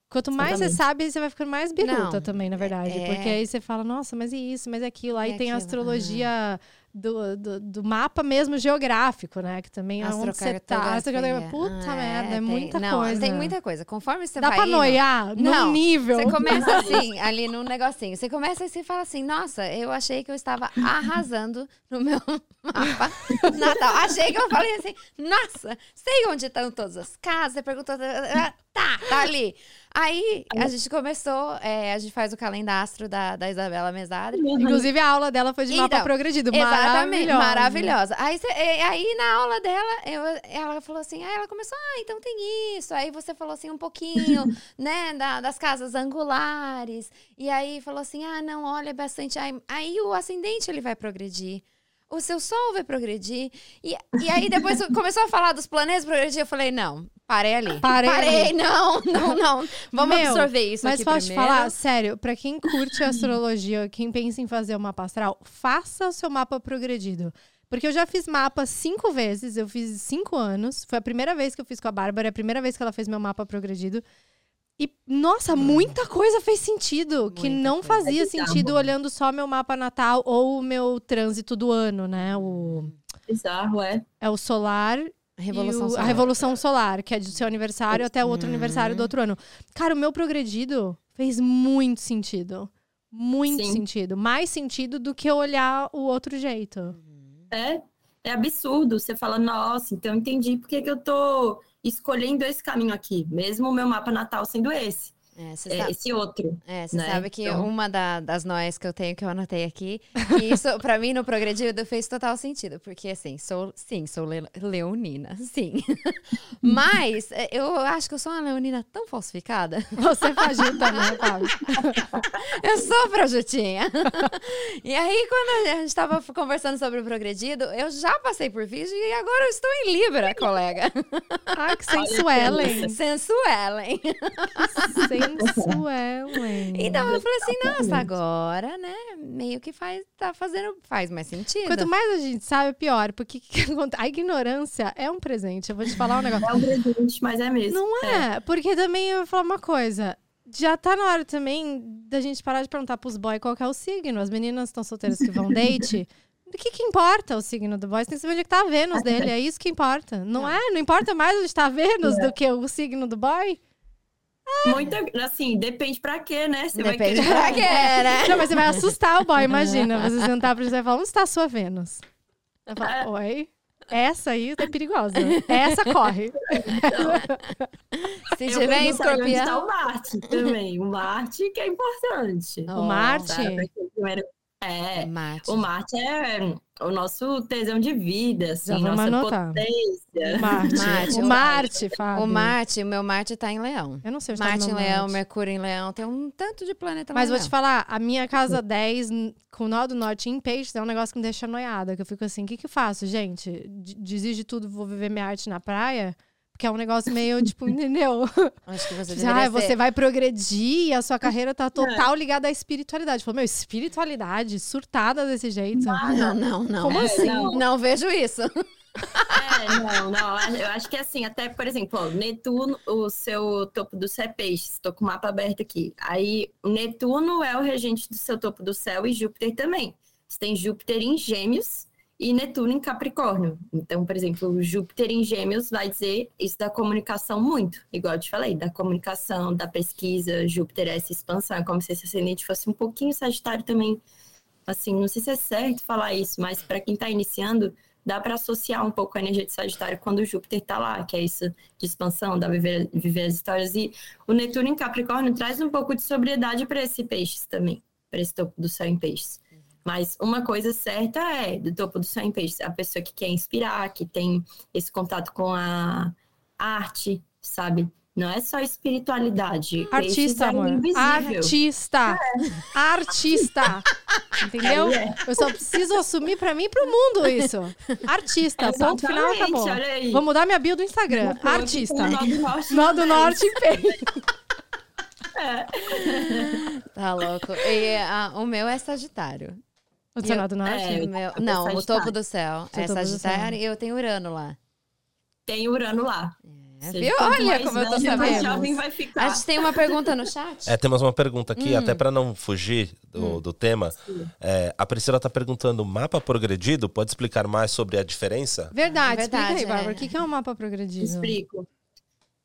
Quanto mais você sabe, você vai ficando mais biruta Não, também, na verdade. é- Porque aí você fala, nossa, mas e isso, mas é aquilo. Aí E tem a aquilo, astrologia do, do, do mapa mesmo geográfico, né? Que também é onde você tá. Astrocartografia. Puta Ah, merda, é tem- muita não, coisa. Tem muita coisa. Conforme você Dá vai pra indo- noiar Não, num nível. Você começa assim, ali no negocinho. Você começa e você fala assim, nossa, eu achei que eu estava arrasando no meu mapa natal. Achei que eu falei assim, nossa, sei onde estão todas as casas. Você perguntou, tá, tá ali. Aí a gente começou, é, a gente faz o calendastro da, da Isabela Mesadri. Inclusive, a aula dela foi de mapa Então, progredido. Exatamente, Maravilhosa. maravilhosa. Aí, cê- e- aí na aula dela, eu- ela falou assim, aí ela começou, ah, então tem isso. Aí você falou assim um pouquinho, né, da- das casas angulares. E aí falou assim, ah, não, olha bastante. Aí, aí o ascendente ele vai progredir. O seu sol vai progredir. E, e aí depois começou a falar dos planetas progredir. Eu falei, não, parei ali. Parei Parei, ali. não, não, não. Vamos Meu, absorver isso Mas posso te falar, sério, pra quem curte astrologia, quem pensa em fazer o mapa astral, faça o seu mapa progredido. Porque eu já fiz mapa cinco vezes, eu fiz cinco anos. Foi a primeira vez que eu fiz com a Bárbara, é a primeira vez que ela fez meu mapa progredido. E, nossa, muita coisa fez sentido, que Muita não coisa. fazia É sentido olhando só meu mapa natal ou o meu trânsito do ano, né? O, Bizarro, é. é o solar Revolução o-. A Revolução Solar, que é do seu aniversário até o outro Uhum. aniversário do outro ano. Cara, o meu progredido fez muito sentido. Muito Sim. sentido. Mais sentido do que olhar o outro jeito. É, é absurdo. Você fala, nossa, então eu entendi por que que eu tô escolhendo esse caminho aqui, mesmo o meu mapa natal sendo esse, É, é, sabe- esse outro. É, você né? sabe que Então- uma da- das noias que eu tenho, que eu anotei aqui, que isso, pra mim, no progredido, fez total sentido. Porque, assim, sou, sim, sou le- leonina, sim. Mas, é, eu acho que eu sou uma leonina tão falsificada. Você faz também, Fábio. Eu sou projetinha. e aí, quando a gente tava conversando sobre o progredido, eu já passei por vídeo e agora eu estou em Libra, colega. Ai, que sensuelen. Sensuelen. Sensuelen. Então, eu falei assim, nossa, agora, né, meio que faz, tá fazendo, faz mais sentido. Quanto mais a gente sabe, pior. Porque a ignorância é um presente. Eu vou te falar um negócio. É um presente, mas é mesmo. Não é, porque também eu vou falar uma coisa. Já tá na hora também da gente parar de perguntar pros boys qual que é o signo. As meninas estão solteiras que vão date. O que que importa o signo do boy? Você tem que saber onde é que tá a Vênus dele. É isso que importa. Não, é? Não importa mais onde tá a Vênus do que o signo do boy? Muita, assim, depende pra quê, né? Você vai Depende querer... pra quê, né? Não, mas você vai assustar o boy, imagina. Você sentar pra ele e falar, onde está a sua Vênus? Vai falar, oi? Essa aí é perigosa. Essa corre. Se Eu tiver onde tá escorpião... o Marte também. O Marte que é importante. O Marte? sabe? É, Mate. o Marte é o nosso tesão de vida, assim, Já nossa anotar. potência. Marte. Marte, o Marte, Fábio. O Marte, o meu Marte tá em leão. Eu não sei onde tá Marte em meu leão, Marte. Mercúrio em leão, tem um tanto de planeta Mas lá vou te falar, a minha casa 10, n- com o nó do norte em peixes, é um negócio que me deixa noiada. Que eu fico assim, o que que eu faço, gente? Desisto de tudo, vou viver minha arte na praia? Porque é um negócio meio, tipo, entendeu? Acho que você Ah, deveria você ser... vai progredir e a sua carreira tá total ligada à espiritualidade. Falou, meu, espiritualidade, surtada desse jeito. Não, não, não. Como É, assim? não. Não vejo isso. É, não, não. Eu acho que assim, até, por exemplo, ó, Netuno, o seu topo do céu é peixes. Estou com o mapa aberto aqui. Aí, Netuno é o regente do seu topo do céu e Júpiter também. Você tem Júpiter em Gêmeos e Netuno em Capricórnio. Então, por exemplo, Júpiter em Gêmeos vai dizer isso da comunicação muito, igual eu te falei, da comunicação, da pesquisa. Júpiter é essa expansão, é como se esse ascendente fosse um pouquinho Sagitário também. Assim, não sei se é certo falar isso, mas para quem está iniciando, dá para associar um pouco a energia de Sagitário quando o Júpiter tá lá, que é isso de expansão, da viver, viver as histórias. E o Netuno em Capricórnio traz um pouco de sobriedade para esse peixes também, para esse topo do céu em peixes. Mas uma coisa certa é, do topo do em peixes, a pessoa que quer inspirar, que tem esse contato com a arte, sabe? Não é só espiritualidade. Artista, é amor. invisível. Artista. Artista. Entendeu? É. Eu só preciso assumir pra mim e pro mundo isso. Artista. Ponto final, Exatamente, acabou. Vou mudar minha bio do Instagram. Vou Artista. Nó do Norte Nó do. Norte peito. Tá louco. E ah, o meu é Sagitário. O Nó do Norte? É, meu- eu não, o topo do céu Seu é Sagitário e eu tenho Urano lá. Tem Urano lá. É, viu? Olha como eu tô sabendo. jovem vai A gente tem uma pergunta no chat? É, temos uma pergunta aqui, Hum. até para não fugir do, do tema. É, a Priscila está perguntando: mapa progredido? Pode explicar mais sobre a diferença? Verdade, explica Verdade, aí, Bárbara. é. O que que é um mapa progredido? Explico.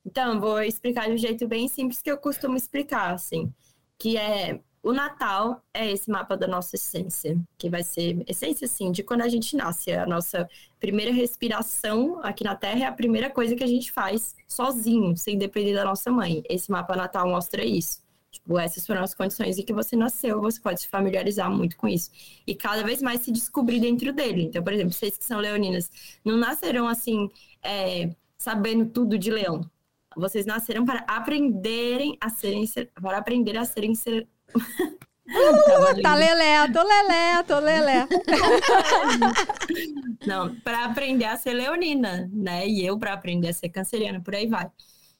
Então, vou explicar de um jeito bem simples que eu costumo explicar, assim. Que é, o Natal é esse mapa da nossa essência. Que vai ser, essência, assim, de quando a gente nasce. A nossa primeira respiração aqui na Terra é a primeira coisa que a gente faz sozinho, sem depender da nossa mãe. Esse mapa natal mostra isso. Tipo, essas foram as condições em que você nasceu, você pode se familiarizar muito com isso. E cada vez mais se descobrir dentro dele. Então, por exemplo, vocês que são leoninas, não nasceram assim, é, sabendo tudo de leão. Vocês nasceram para aprenderem a serem, ser- para aprender a serem ser... Lindo. Tá lelé, tô lelé, tô lelé. Não, para aprender a ser leonina, né? E eu para aprender a ser canceriana, por aí vai.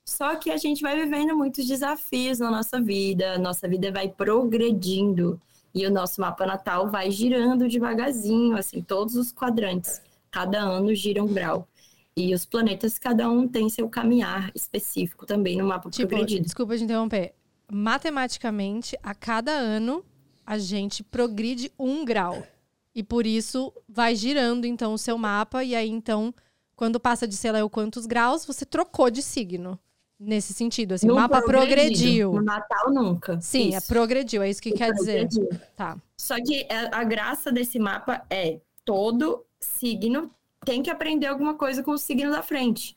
Só que a gente vai vivendo muitos desafios na nossa vida, nossa vida vai progredindo e o nosso mapa natal vai girando devagarzinho, assim, todos os quadrantes. Cada ano gira um grau. E os planetas, cada um tem seu caminhar específico também no mapa Tipo, progredido. desculpa te interromper. Matematicamente, a cada ano, a gente progride um grau. E por isso, vai girando, então, o seu mapa. E aí, então, quando passa de sei lá eu quantos graus, você trocou de signo. Nesse sentido, assim, o mapa progrediu. No Natal, nunca. Sim, é Isso. progrediu, é isso que quer dizer. Tá. Só que a, a graça desse mapa é todo signo tem que aprender alguma coisa com o signo da frente.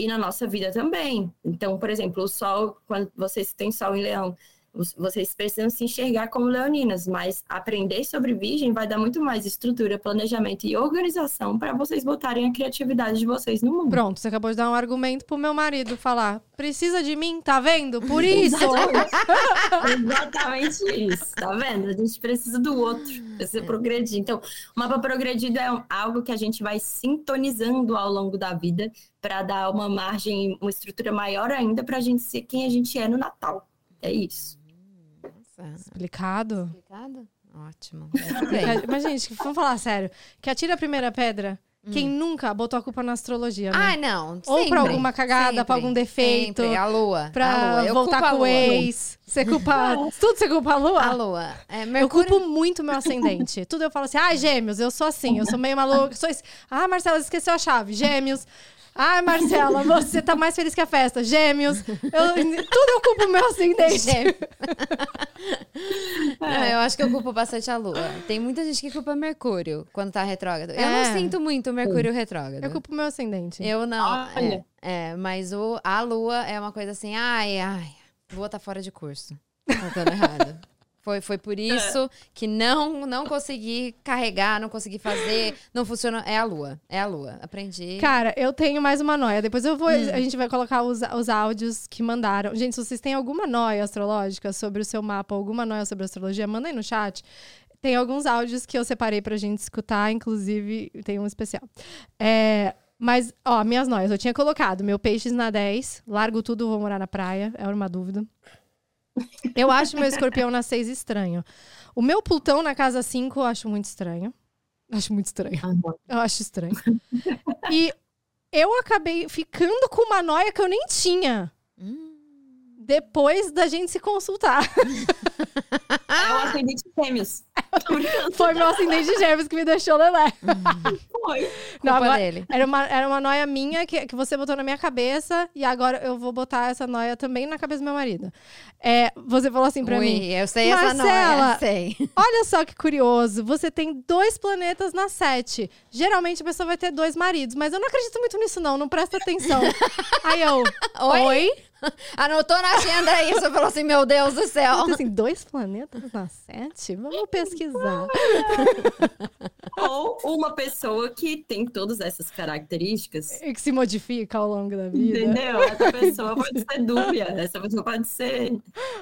E na nossa vida também. Então, por exemplo, o sol, quando vocês têm sol em leão, vocês precisam se enxergar como leoninas, mas aprender sobre virgem vai dar muito mais estrutura, planejamento e organização para vocês botarem a criatividade de vocês no mundo. Pronto, você acabou de dar um argumento pro meu marido falar: precisa de mim, tá vendo? Por isso! Exatamente isso, tá vendo? A gente precisa do outro, precisa progredir. Então, o mapa progredido é algo que a gente vai sintonizando ao longo da vida para dar uma margem, uma estrutura maior ainda para a gente ser quem a gente é no Natal. É isso. Explicado? explicado? Ótimo. Mas, gente, vamos falar sério. Que atira a primeira pedra, quem nunca botou a culpa na astrologia, né? Ah, não. Ou sempre, pra alguma cagada, pra sempre, algum defeito, Sempre. A lua. a Pra lua. Eu voltar a com o lua. ex. Você culpa. Tudo você culpa a lua? A lua. É, Eu Mercúrio... culpo muito meu ascendente. Tudo eu falo assim, ai, gêmeos, eu sou assim, eu sou meio maluca. Sou esse... Ah, Marcela, esqueceu a chave. Gêmeos. Ai, Marcela, você tá mais feliz que a festa. Gêmeos. Eu- Tudo eu culpo meu ascendente. Gêmeo. Não, eu acho que eu culpo bastante a lua. Tem muita gente que culpa Mercúrio quando tá retrógrado. Eu É. não sinto muito Mercúrio retrógrado. Eu culpo meu ascendente. Eu não. Olha. É, é, mas o, a lua é uma coisa assim, ai, ai, lua tá fora de curso. Faltando errado. Foi, foi por isso que não não consegui carregar, não consegui fazer, não funciona. É a lua, é a lua. Aprendi. Cara, eu tenho mais uma noia. Depois eu vou. Hum. A gente vai colocar os, os áudios que mandaram. Gente, se vocês têm alguma noia astrológica sobre o seu mapa, alguma noia sobre astrologia, manda aí no chat. Tem alguns áudios que eu separei pra gente escutar, inclusive tem um especial. É, mas, ó, minhas noias. Eu tinha colocado meu peixes na 10, largo tudo, vou morar na praia. Era uma dúvida. Eu acho meu escorpião na 6 estranho. O meu Plutão na casa 5 eu acho muito estranho. Acho muito estranho. Eu acho estranho. e eu acabei ficando com uma noia que eu nem tinha. Hum, depois da gente se consultar. É o ascendente gêmeos. Tô brincando. Foi meu ascendente de gêmeos que me deixou lelé. Foi. Não, agora- dele. Era uma, era uma noia minha que, que você botou na minha cabeça e agora eu vou botar essa noia também na cabeça do meu marido. É, você falou assim pra Ui, mim: eu sei essa Marcela, noia, sei. Olha só que curioso, você tem dois planetas na sete. Geralmente a pessoa vai ter dois maridos, mas eu não acredito muito nisso, não, não presta atenção. Aí eu, Oi? oi? Anotou na agenda isso, falou assim, meu Deus do céu. Eu assim, dois planetas na sete? Vamos pesquisar. Ou uma pessoa que tem todas essas características. E que se modifica ao longo da vida. Entendeu? Essa pessoa pode ser dúbia. Essa pessoa pode ser.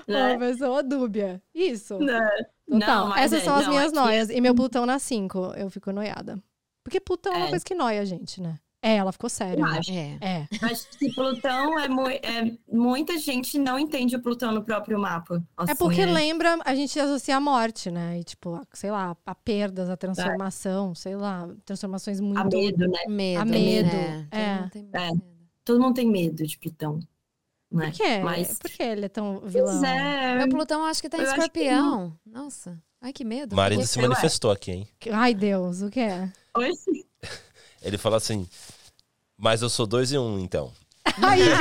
Uma Né? pessoa dúbia. Isso. Né? Não, Essas é- são as não, minhas é que- noias. E meu Plutão na 5, eu fico noiada. Porque Plutão é uma É. coisa que noia a gente, né? É, ela ficou séria. Eu né? acho. É. É. Acho que Plutão é, mu- é- Muita gente não entende o Plutão no próprio mapa. É assim, porque é. lembra, a gente associa a morte, né? E tipo, a- sei lá, a perdas, a transformação, sei lá, transformações muito. A medo, né? Medo. A medo, né? Todo é. mundo tem É. medo. Todo mundo tem medo de Plutão. Né? Por quê? Mas- Por que ele é tão vilão? Pois é. Meu Plutão acho que tá em Eu escorpião. Nossa. Ai, que medo. Marido se manifestou aqui, hein? Ai, Deus, o que é? Oi, sim. Ele falou assim, mas eu sou dois e um, então. Ai,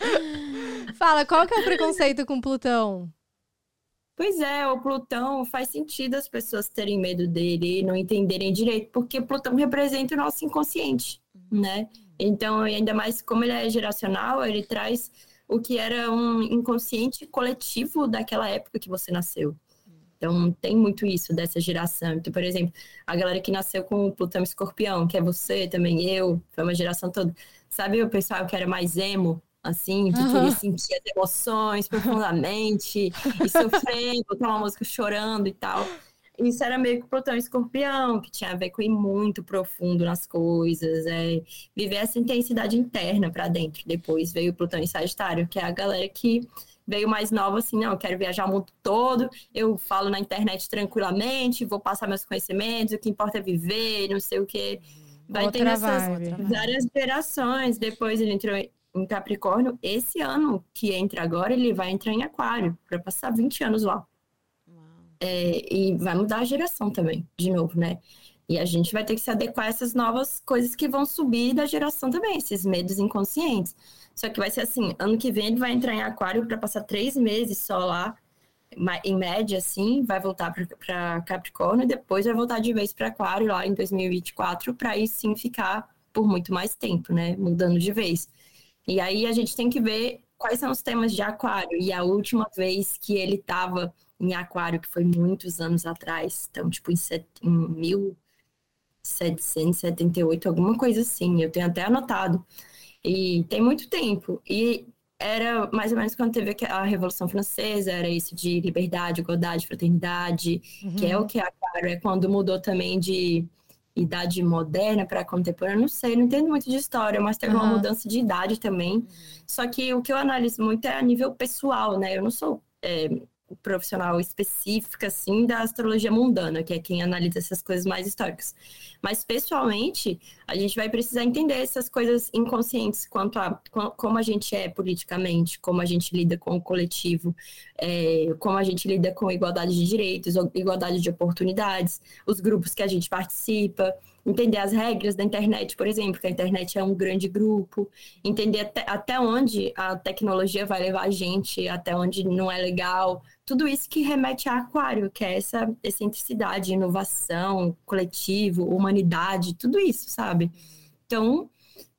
Ai, fala, qual que é o preconceito com Plutão? Pois é, o Plutão faz sentido as pessoas terem medo dele e não entenderem direito, porque Plutão representa o nosso inconsciente, né? Então, ainda mais como ele é geracional, ele traz o que era um inconsciente coletivo daquela época que você nasceu. Então, tem muito isso dessa geração. Então, por exemplo, a galera que nasceu com o Plutão Escorpião, que é você, também eu, foi uma geração toda. Sabe o pessoal que era mais emo, assim, que Aham. queria sentir as emoções profundamente e sofrer, botar uma música chorando e tal. Isso era meio que o Plutão Escorpião, que tinha a ver com ir muito profundo nas coisas, é, viver essa intensidade interna para dentro. Depois veio o Plutão em Sagitário, que é a galera que veio mais nova, assim, não, eu quero viajar o mundo todo, eu falo na internet tranquilamente, vou passar meus conhecimentos, o que importa é viver, não sei o quê. Vai Outra tendo essas vibe. várias gerações. Depois ele entrou em Capricórnio. Esse ano que entra agora, ele vai entrar em Aquário, para passar 20 anos lá. É, e vai mudar a geração também, de novo, né? E a gente vai ter que se adequar a essas novas coisas que vão subir da geração também, esses medos inconscientes. Só que vai ser assim, ano que vem ele vai entrar em aquário para passar três meses só lá, em média, assim, vai voltar para Capricórnio e depois vai voltar de vez para aquário lá em 2024, para aí sim ficar por muito mais tempo, né? Mudando de vez. E aí a gente tem que ver quais são os temas de aquário. E a última vez que ele estava em aquário, que foi muitos anos atrás, então, tipo, em, set... em 1778, alguma coisa assim, eu tenho até anotado. E tem muito tempo. E era mais ou menos quando teve a Revolução Francesa, era isso de liberdade, igualdade, fraternidade, que é o que é aquário, é quando mudou também de idade moderna para contemporânea, não sei, não entendo muito de história, mas teve uma Aham. mudança de idade também. Só que o que eu analiso muito é a nível pessoal, né? Eu não sou é, profissional específica, assim, da astrologia mundana, que é quem analisa essas coisas mais históricas. Mas, pessoalmente, a gente vai precisar entender essas coisas inconscientes quanto a co- como a gente é politicamente, como a gente lida com o coletivo, é, como a gente lida com igualdade de direitos, igualdade de oportunidades, os grupos que a gente participa, entender as regras da internet, por exemplo, que a internet é um grande grupo, entender até, até onde a tecnologia vai levar a gente, até onde não é legal, tudo isso que remete a aquário, que é essa excentricidade, inovação, coletivo, humanidade, tudo isso, sabe? Então,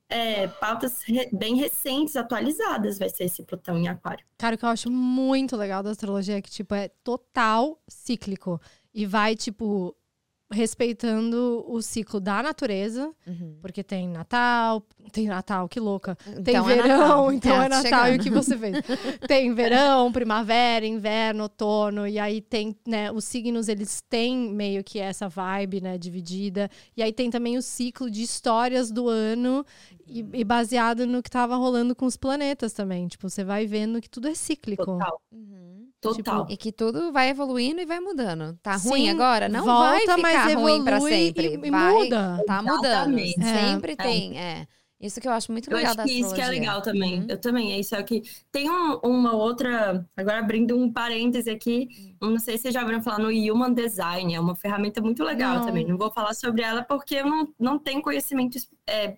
é, pautas re- bem recentes, atualizadas, vai ser esse Plutão em aquário. Cara, o que eu acho muito legal da astrologia é que, tipo, é total cíclico. E vai, tipo, respeitando o ciclo da natureza. Uhum. Porque tem Natal, tem Natal, que louca. Tem Então é verão, Natal. então é, É, Natal. E o chegando. que você fez? tem verão, primavera, inverno, outono. E aí tem, né, os signos, eles têm meio que essa vibe, né, dividida. E aí tem também o ciclo de histórias do ano. E, e baseado no que tava rolando com os planetas também. Tipo, você vai vendo que tudo é cíclico. Total. Uhum. Total. E que tudo vai evoluindo e vai mudando. Tá ruim Sim, agora? Não volta, vai ficar ruim pra evolui sempre. e, e vai, muda. Tá mudando. Exatamente. É. Sempre tem, é. Isso que eu acho muito Eu legal acho da que isso que é astrologia. legal também. Uhum. Eu também, é isso aqui. Tem um- uma outra, agora abrindo um parêntese aqui, Hum. não sei se vocês já ouviram falar no Human Design, é uma ferramenta muito legal Não. também. Não vou falar sobre ela porque eu não, não tenho conhecimento é,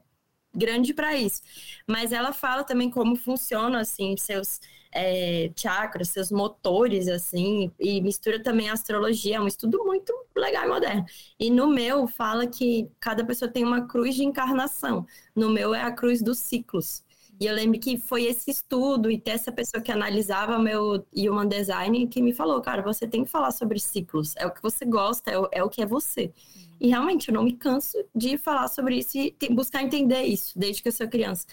grande para isso. Mas ela fala também como funciona, assim, seus é, chakras, seus motores, assim, e mistura também a astrologia, é um estudo muito legal e moderno. E no meu fala que cada pessoa tem uma cruz de encarnação. No meu é a cruz dos ciclos. E eu lembro que foi esse estudo e ter essa pessoa que analisava meu human design que me falou, cara, você tem que falar sobre ciclos. É o que você gosta, é o, é o que é você. E realmente eu não me canso de falar sobre isso e buscar entender isso desde que eu sou criança.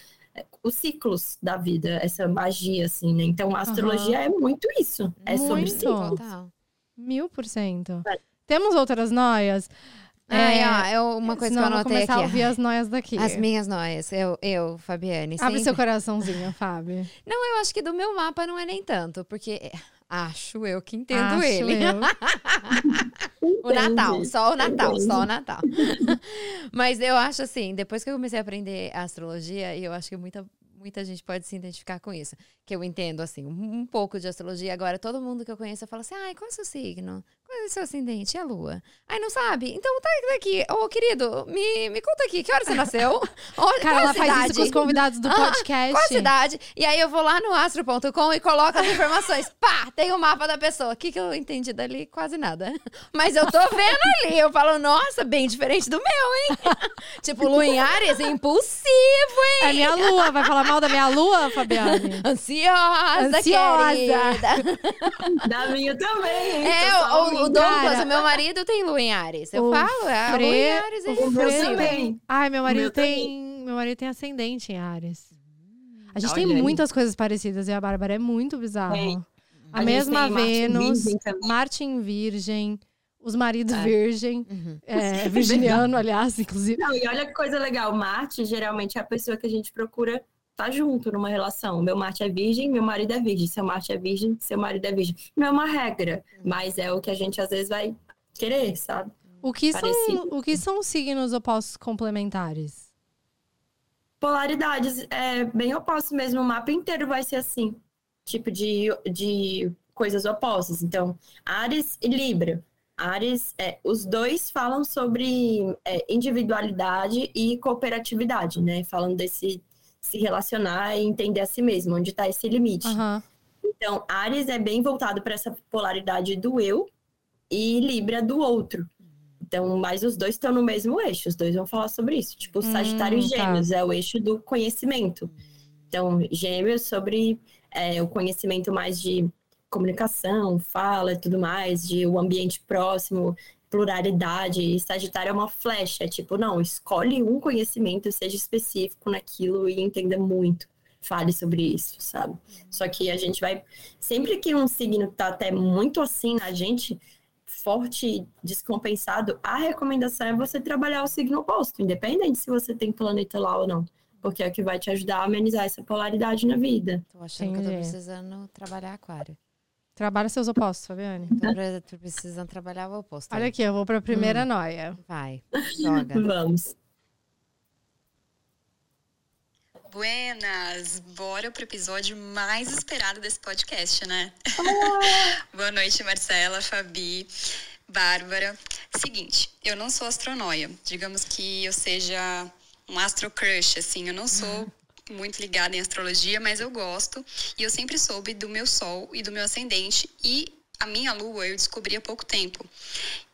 Os ciclos da vida, essa magia, assim, né? Então a astrologia é muito isso. É sobre Muito. ciclos. Total. Mil por cento. É. Temos outras noias? É, ó, é uma coisa que Senão eu anotei começar aqui. a ouvir as noias daqui. As minhas noias. Eu, eu Fabiane. Abre sempre- seu coraçãozinho, Fábio. Não, eu acho que do meu mapa não é nem tanto, porque acho eu que entendo Acho ele. O Natal, só o Natal, Entendi. só o Natal. Mas eu acho assim, depois que eu comecei a aprender astrologia, e eu acho que muita, muita gente pode se identificar com isso, que eu entendo assim, um, um pouco de astrologia. Agora, todo mundo que eu conheço fala assim: ai, qual é o seu signo? Qual é o seu ascendente? E a lua? Ai, não sabe? Então tá aqui. Ô, querido, me, me conta aqui, que hora você nasceu? Onde, Cara, ela a faz isso cidade? com os convidados do Ah, podcast. Qual a cidade? E aí eu vou lá no astro.com e coloco as informações. Pá, tem o mapa da pessoa. O que, que eu entendi dali? Quase nada. Mas eu tô vendo ali. Eu falo, nossa, bem diferente do meu, hein? tipo, Lua em Ares, impulsivo, hein? É minha lua. Vai falar mal da minha lua, Fabiane? Ansiosa, Ansiosa. querida. Da minha também, hein? É, o, o ouvindo. Douglas, Cara, o meu marido, tem Lua em Ares. Eu o falo, é a Lua Fre- em Ares é o O meu também. Ai, meu marido meu tem. Meu marido tem ascendente em Ares. A gente tem Olha aí. muitas coisas parecidas e a Bárbara é muito bizarro. Tem. A, A mesma tem Vênus, Virgem também. Marte em Virgem, os maridos É. Virgem, Uhum. é, virginiano, aliás, inclusive. Não, e olha que coisa legal. Marte, geralmente, é a pessoa que a gente procura estar junto numa relação. Meu Marte é virgem, meu marido é virgem. Seu Marte é virgem, seu marido é virgem. Não é uma regra, mas é o que a gente às vezes vai querer, sabe? O que, são, o que são signos opostos complementares? Polaridades é bem oposto mesmo. O mapa inteiro vai ser assim. Tipo de, de coisas opostas. Então, Ares e Libra. Ares, é, os dois falam sobre é, individualidade e cooperatividade, né? Falando desse se relacionar e entender a si mesmo, onde está esse limite. Aham. Então, Ares é bem voltado para essa polaridade do eu e Libra do outro. Então, mas os dois estão no mesmo eixo, os dois vão falar sobre isso. Tipo, Sagitário Hum, e tá. Gêmeos é o eixo do conhecimento. Então, Gêmeos sobre é, o conhecimento mais de comunicação, fala e tudo mais, de o ambiente próximo, pluralidade. E Sagitário é uma flecha, tipo, não, escolhe um conhecimento, seja específico naquilo e entenda muito. Fale sobre isso, sabe? Só que a gente vai. Sempre que um signo tá até muito assim na gente, forte e descompensado, a recomendação é você trabalhar o signo oposto, independente se você tem planeta lá ou não. Porque é o que vai te ajudar a amenizar essa polaridade na vida. Tô achando que eu tô Entendi. precisando trabalhar aquário. Trabalha seus opostos, Fabiane. Tô pre- tô precisando trabalhar o oposto. Olha aqui, eu vou pra primeira noia. Vai, joga. Vamos. Buenas! Bora pro episódio mais esperado desse podcast, né? Boa noite, Marcela, Fabi, Bárbara. Seguinte, eu não sou astronóia. Digamos que eu seja um astro crush, assim. Eu não sou muito ligada em astrologia, mas eu gosto. E eu sempre soube do meu sol e do meu ascendente. E a minha lua eu descobri há pouco tempo.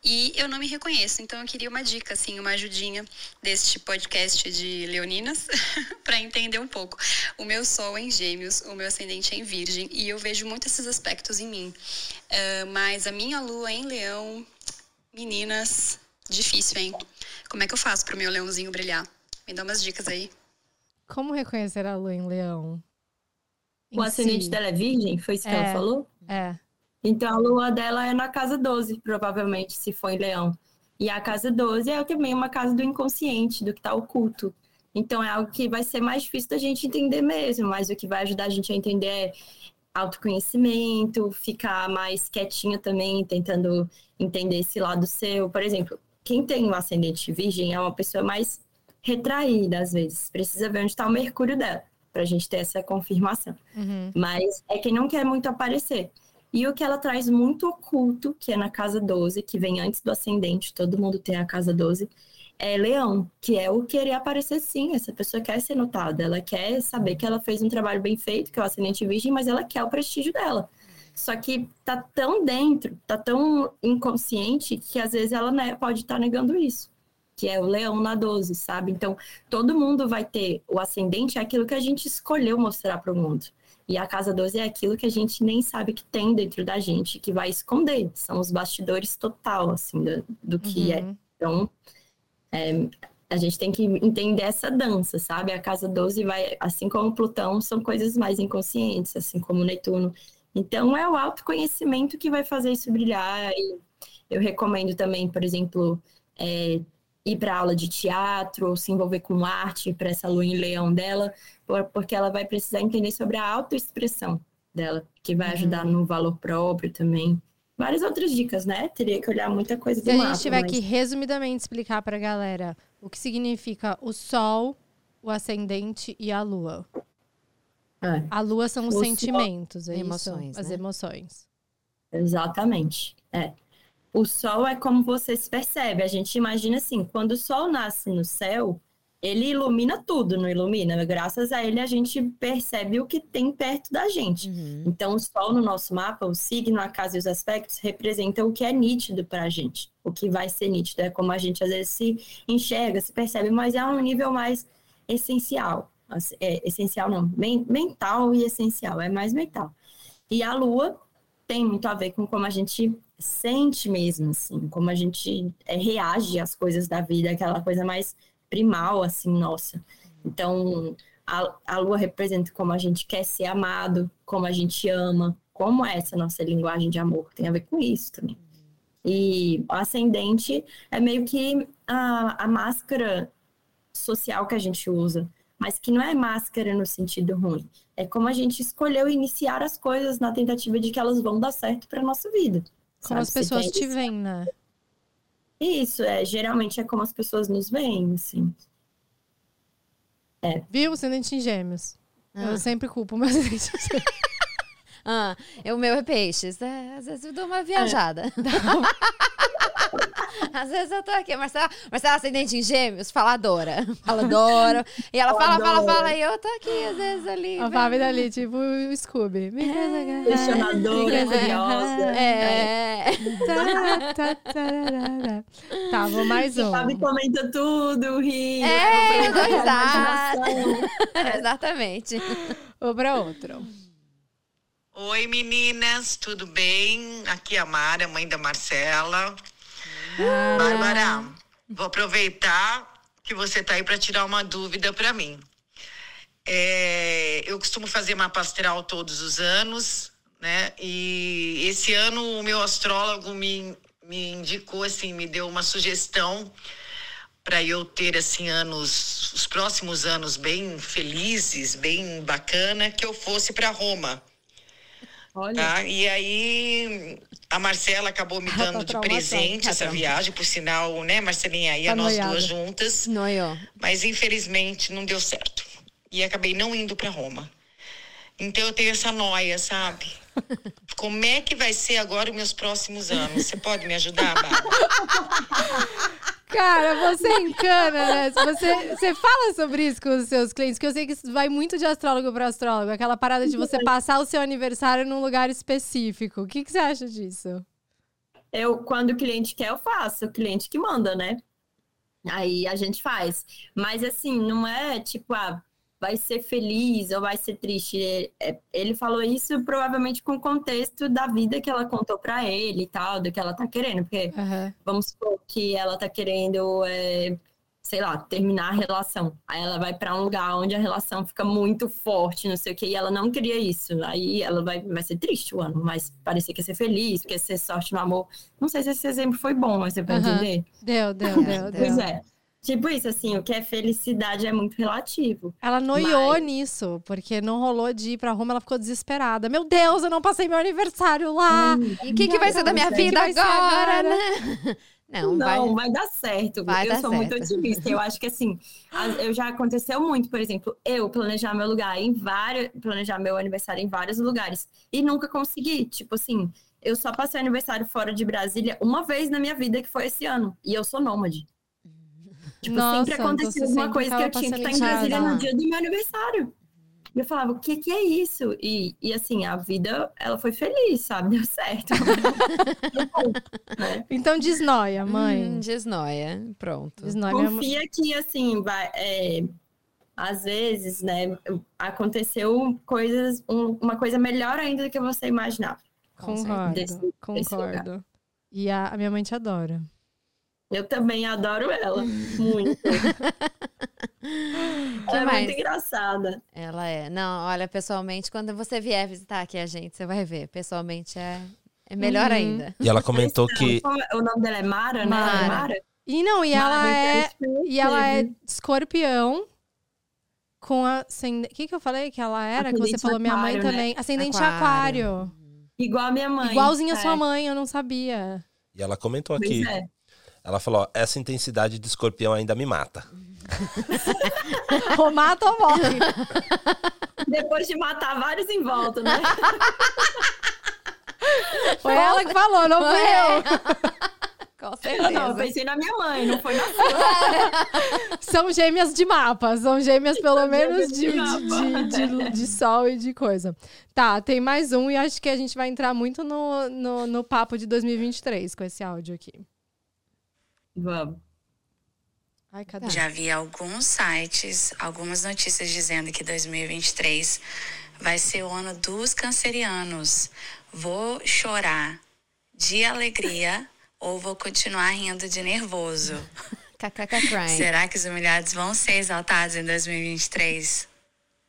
E eu não me reconheço, então eu queria uma dica, assim, uma ajudinha deste podcast de Leoninas para entender um pouco. O meu sol é em Gêmeos, o meu ascendente é em Virgem e eu vejo muito esses aspectos em mim. Ah, mas a minha lua é em Leão, meninas, difícil, hein? Como é que eu faço pro meu leãozinho brilhar? Me dá umas dicas aí. Como reconhecer a lua em leão? O Em ascendente si. dela é virgem? Foi isso que É. ela falou? É. Então a lua dela é na casa 12, provavelmente, se for em leão. E a casa 12 é também uma casa do inconsciente, do que está oculto. Então é algo que vai ser mais difícil da gente entender mesmo, mas o que vai ajudar a gente a entender é autoconhecimento, ficar mais quietinha também, tentando entender esse lado seu. Por exemplo, quem tem um ascendente virgem é uma pessoa mais retraída às vezes. Precisa ver onde está o mercúrio dela, para a gente ter essa confirmação. Uhum. Mas é quem não quer muito aparecer. E o que ela traz muito oculto, que é na casa 12, que vem antes do ascendente, todo mundo tem a casa 12, é leão, que é o querer aparecer sim. Essa pessoa quer ser notada, ela quer saber que ela fez um trabalho bem feito, que é o ascendente virgem, mas ela quer o prestígio dela. Só que tá tão dentro, tá tão inconsciente, que às vezes ela né, pode estar tá negando isso que é o leão na 12, sabe? Então, todo mundo vai ter o ascendente, é aquilo que a gente escolheu mostrar para o mundo. E a casa 12 é aquilo que a gente nem sabe que tem dentro da gente, que vai esconder. São os bastidores total, assim, do, do que é. Uhum. Então, é, a gente tem que entender essa dança, sabe? A casa 12 vai, assim como Plutão, são coisas mais inconscientes, assim como Netuno. Então, é o autoconhecimento que vai fazer isso brilhar. E eu recomendo também, por exemplo, é, ir para aula de teatro ou se envolver com arte para essa lua em leão dela, porque ela vai precisar entender sobre a autoexpressão dela, que vai ajudar Uhum. no valor próprio também. Várias outras dicas, né? Teria que olhar muita coisa do Se a mapa. gente tiver mas- que resumidamente explicar pra galera o que significa o Sol, o ascendente e a Lua. É, A Lua são os O Sol- sentimentos, é isso? Emoções, As né? emoções. exatamente. É. O sol é como você se percebe. A gente imagina assim, quando o sol nasce no céu, ele ilumina tudo, não ilumina? Graças a ele a gente percebe o que tem perto da gente. Uhum. Então, o Sol no nosso mapa, o signo, a casa e os aspectos representam o que é nítido para a gente. O que vai ser nítido é como a gente às vezes se enxerga, se percebe, mas é um nível mais essencial. Assim, É, essencial não, men- mental e essencial, é mais mental. E a Lua tem muito a ver com como a gente sente mesmo, assim, como a gente é, reage às coisas da vida, aquela coisa mais primal, assim, nossa. Então, a, a lua representa como a gente quer ser amado, como a gente ama, como é essa nossa linguagem de amor. Tem a ver com isso também. E o ascendente é meio que a, a máscara social que a gente usa, mas que não é máscara no sentido ruim. É como a gente escolheu iniciar as coisas na tentativa de que elas vão dar certo para nossa vida. Como sabe? as pessoas te veem, né? Isso, é, geralmente é como as pessoas nos veem, assim. Viu? Ascendente em gêmeos. Eu Ah. sempre culpo meus ascendente em gêmeos. Ah, é o meu é peixes. É, às vezes eu dou uma viajada. às vezes eu tô aqui, Marcela, Marcela ascendente em gêmeos, faladora. Faladora. E ela fala, fala, fala, e eu tô aqui, às vezes, ali. A Fábio dali, tipo o Scooby. Questionadora, curiosa. É. Tá, tá. Tá, vou mais um. Sabe, comenta tudo, ri. É, eu dou risada. Exatamente. Vou pra outro. Oi meninas, tudo bem? Aqui é a Mara, mãe da Marcela. Bárbara, vou aproveitar que você tá aí para tirar uma dúvida para mim. É, eu costumo fazer mapa astral todos os anos, né? E esse ano o meu astrólogo me, me indicou, assim, me deu uma sugestão para eu ter assim anos, os próximos anos bem felizes, bem bacana, que eu fosse para Roma. Olha, Tá? E aí a Marcela acabou me dando de traumatizada. presente essa viagem, por sinal, né, Marcelinha? Ia Tá nós duas juntas, Noiou. mas infelizmente não deu certo. E acabei não indo para Roma. Então eu tenho essa noia, sabe? Como é que vai ser agora os meus próximos anos? Você pode me ajudar, Bárbara? Cara, você encana, né? Você, você fala sobre isso com os seus clientes, que eu sei que isso vai muito de astrólogo para astrólogo. Aquela parada de você passar o seu aniversário num lugar específico. O que, que você acha disso? eu, quando o cliente quer, eu faço. O cliente que manda, né? Aí a gente faz. Mas assim, não é tipo, ah, vai ser feliz ou vai ser triste. É- é- Ele falou isso provavelmente com o contexto da vida que ela contou pra ele e tal, do que ela tá querendo. Porque Aham. vamos supor que ela tá querendo, é, sei lá, terminar a relação. Aí ela vai pra um lugar onde a relação fica muito forte, não sei o que, e ela não queria isso. Aí ela vai, vai ser triste o ano, mas parecia que ia ser feliz, que ia ser sorte no amor. Não sei se esse exemplo foi bom, mas você vai Aham. entender? Deu, deu, deu, deu. Pois é. Tipo isso, assim, o que é felicidade é muito relativo. Ela noiou Mas- nisso, porque não rolou de ir pra Roma, ela ficou desesperada. Meu Deus, eu não passei meu aniversário lá! O que, que vai ser da minha vida agora, né? Não, Não, vai. vai dar certo. Vai eu dar sou muito certo. otimista. Eu acho que assim, as- eu já aconteceu muito, por exemplo, eu planejar meu lugar em vários, planejar meu aniversário em vários lugares e nunca consegui. Tipo assim, eu só passei aniversário fora de Brasília uma vez na minha vida, que foi esse ano. E eu sou nômade. Tipo, Nossa, sempre acontecia alguma sempre coisa que eu tinha que estar em passando em Brasília no dia do meu aniversário. E eu falava, o que que é isso? E, e assim, a vida, ela foi feliz, sabe? Deu certo. Né? Então desnoia, mãe. Hum, desnoia. Pronto. Desnoia, minha. Confia que, assim, vai, é, às vezes, né, aconteceu coisas, um- uma coisa melhor ainda do que você imaginava. Concordo, Desse- desse concordo. E a, a minha mãe te adora. Eu também adoro ela, muito. ela é mais? muito engraçada. Ela é. Não, olha, pessoalmente, quando você vier visitar aqui a gente, você vai ver. Pessoalmente é, é melhor Uhum. ainda. E ela comentou que. É- O nome dela é Mara, né? Mara. É Mara? E não, e ela Mara, é. E ela é escorpião com a. O que, que eu falei que ela era? que você falou minha mãe né? também. Ascendente Aquário. aquário. Igual a minha mãe. Igualzinha a é. sua mãe, eu não sabia. E ela comentou Pois aqui. é. Ela falou: ó, essa intensidade de escorpião ainda me mata. Ou mata ou morre. Depois de matar vários em volta, né? Foi ela que falou, não fui É. eu. Com Não, eu certeza. pensei na minha mãe, não foi na sua. São gêmeas de mapa. São gêmeas, pelo São menos, gêmeas de, de de- de sol e de coisa. Tá, tem mais um e acho que a gente vai entrar muito no, no, no papo de 2023 com esse áudio aqui. Vamos. Ai, cadê? Já vi alguns sites, algumas notícias dizendo que 2023 vai ser o ano dos cancerianos. Vou chorar de alegria ou vou continuar rindo de nervoso? Será que os humilhados vão ser exaltados em 2023?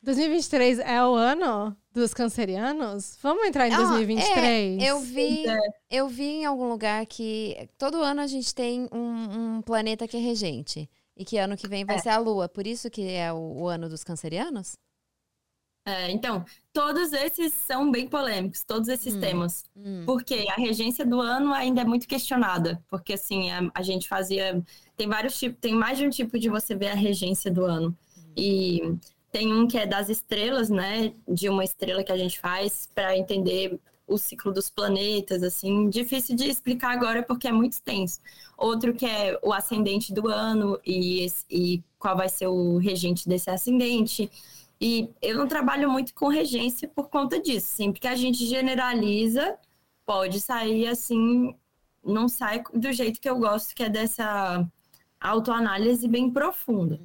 2023 é o ano dos cancerianos? Vamos entrar em Ó, 2023? é, eu vi, eu vi em algum lugar que todo ano a gente tem um, um planeta que é regente. E que ano que vem vai É. ser a Lua. Por isso que é o, o ano dos cancerianos? É, então, todos esses são bem polêmicos, todos esses Hum. temas. Hum. Porque a regência do ano ainda é muito questionada. Porque, assim, a, a gente fazia. Tem vários tipos, tem mais de um tipo de você ver a regência do ano. E tem um que é das estrelas, né? De uma estrela que a gente faz para entender o ciclo dos planetas, assim. Difícil de explicar agora porque é muito extenso. Outro que é o ascendente do ano e, e qual vai ser o regente desse ascendente. E eu não trabalho muito com regência por conta disso. Sempre que a gente generaliza, pode sair assim, não sai do jeito que eu gosto, que é dessa autoanálise bem profunda.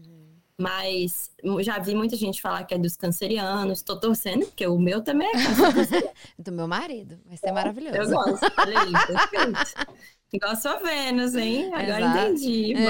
Mas já vi muita gente falar que é dos cancerianos, tô torcendo, porque o meu também é. Do meu marido. Vai ser Eu maravilhoso. gosto, olha aí, perfeito. Igual a sua Vênus, hein? Agora Exato. entendi, marido.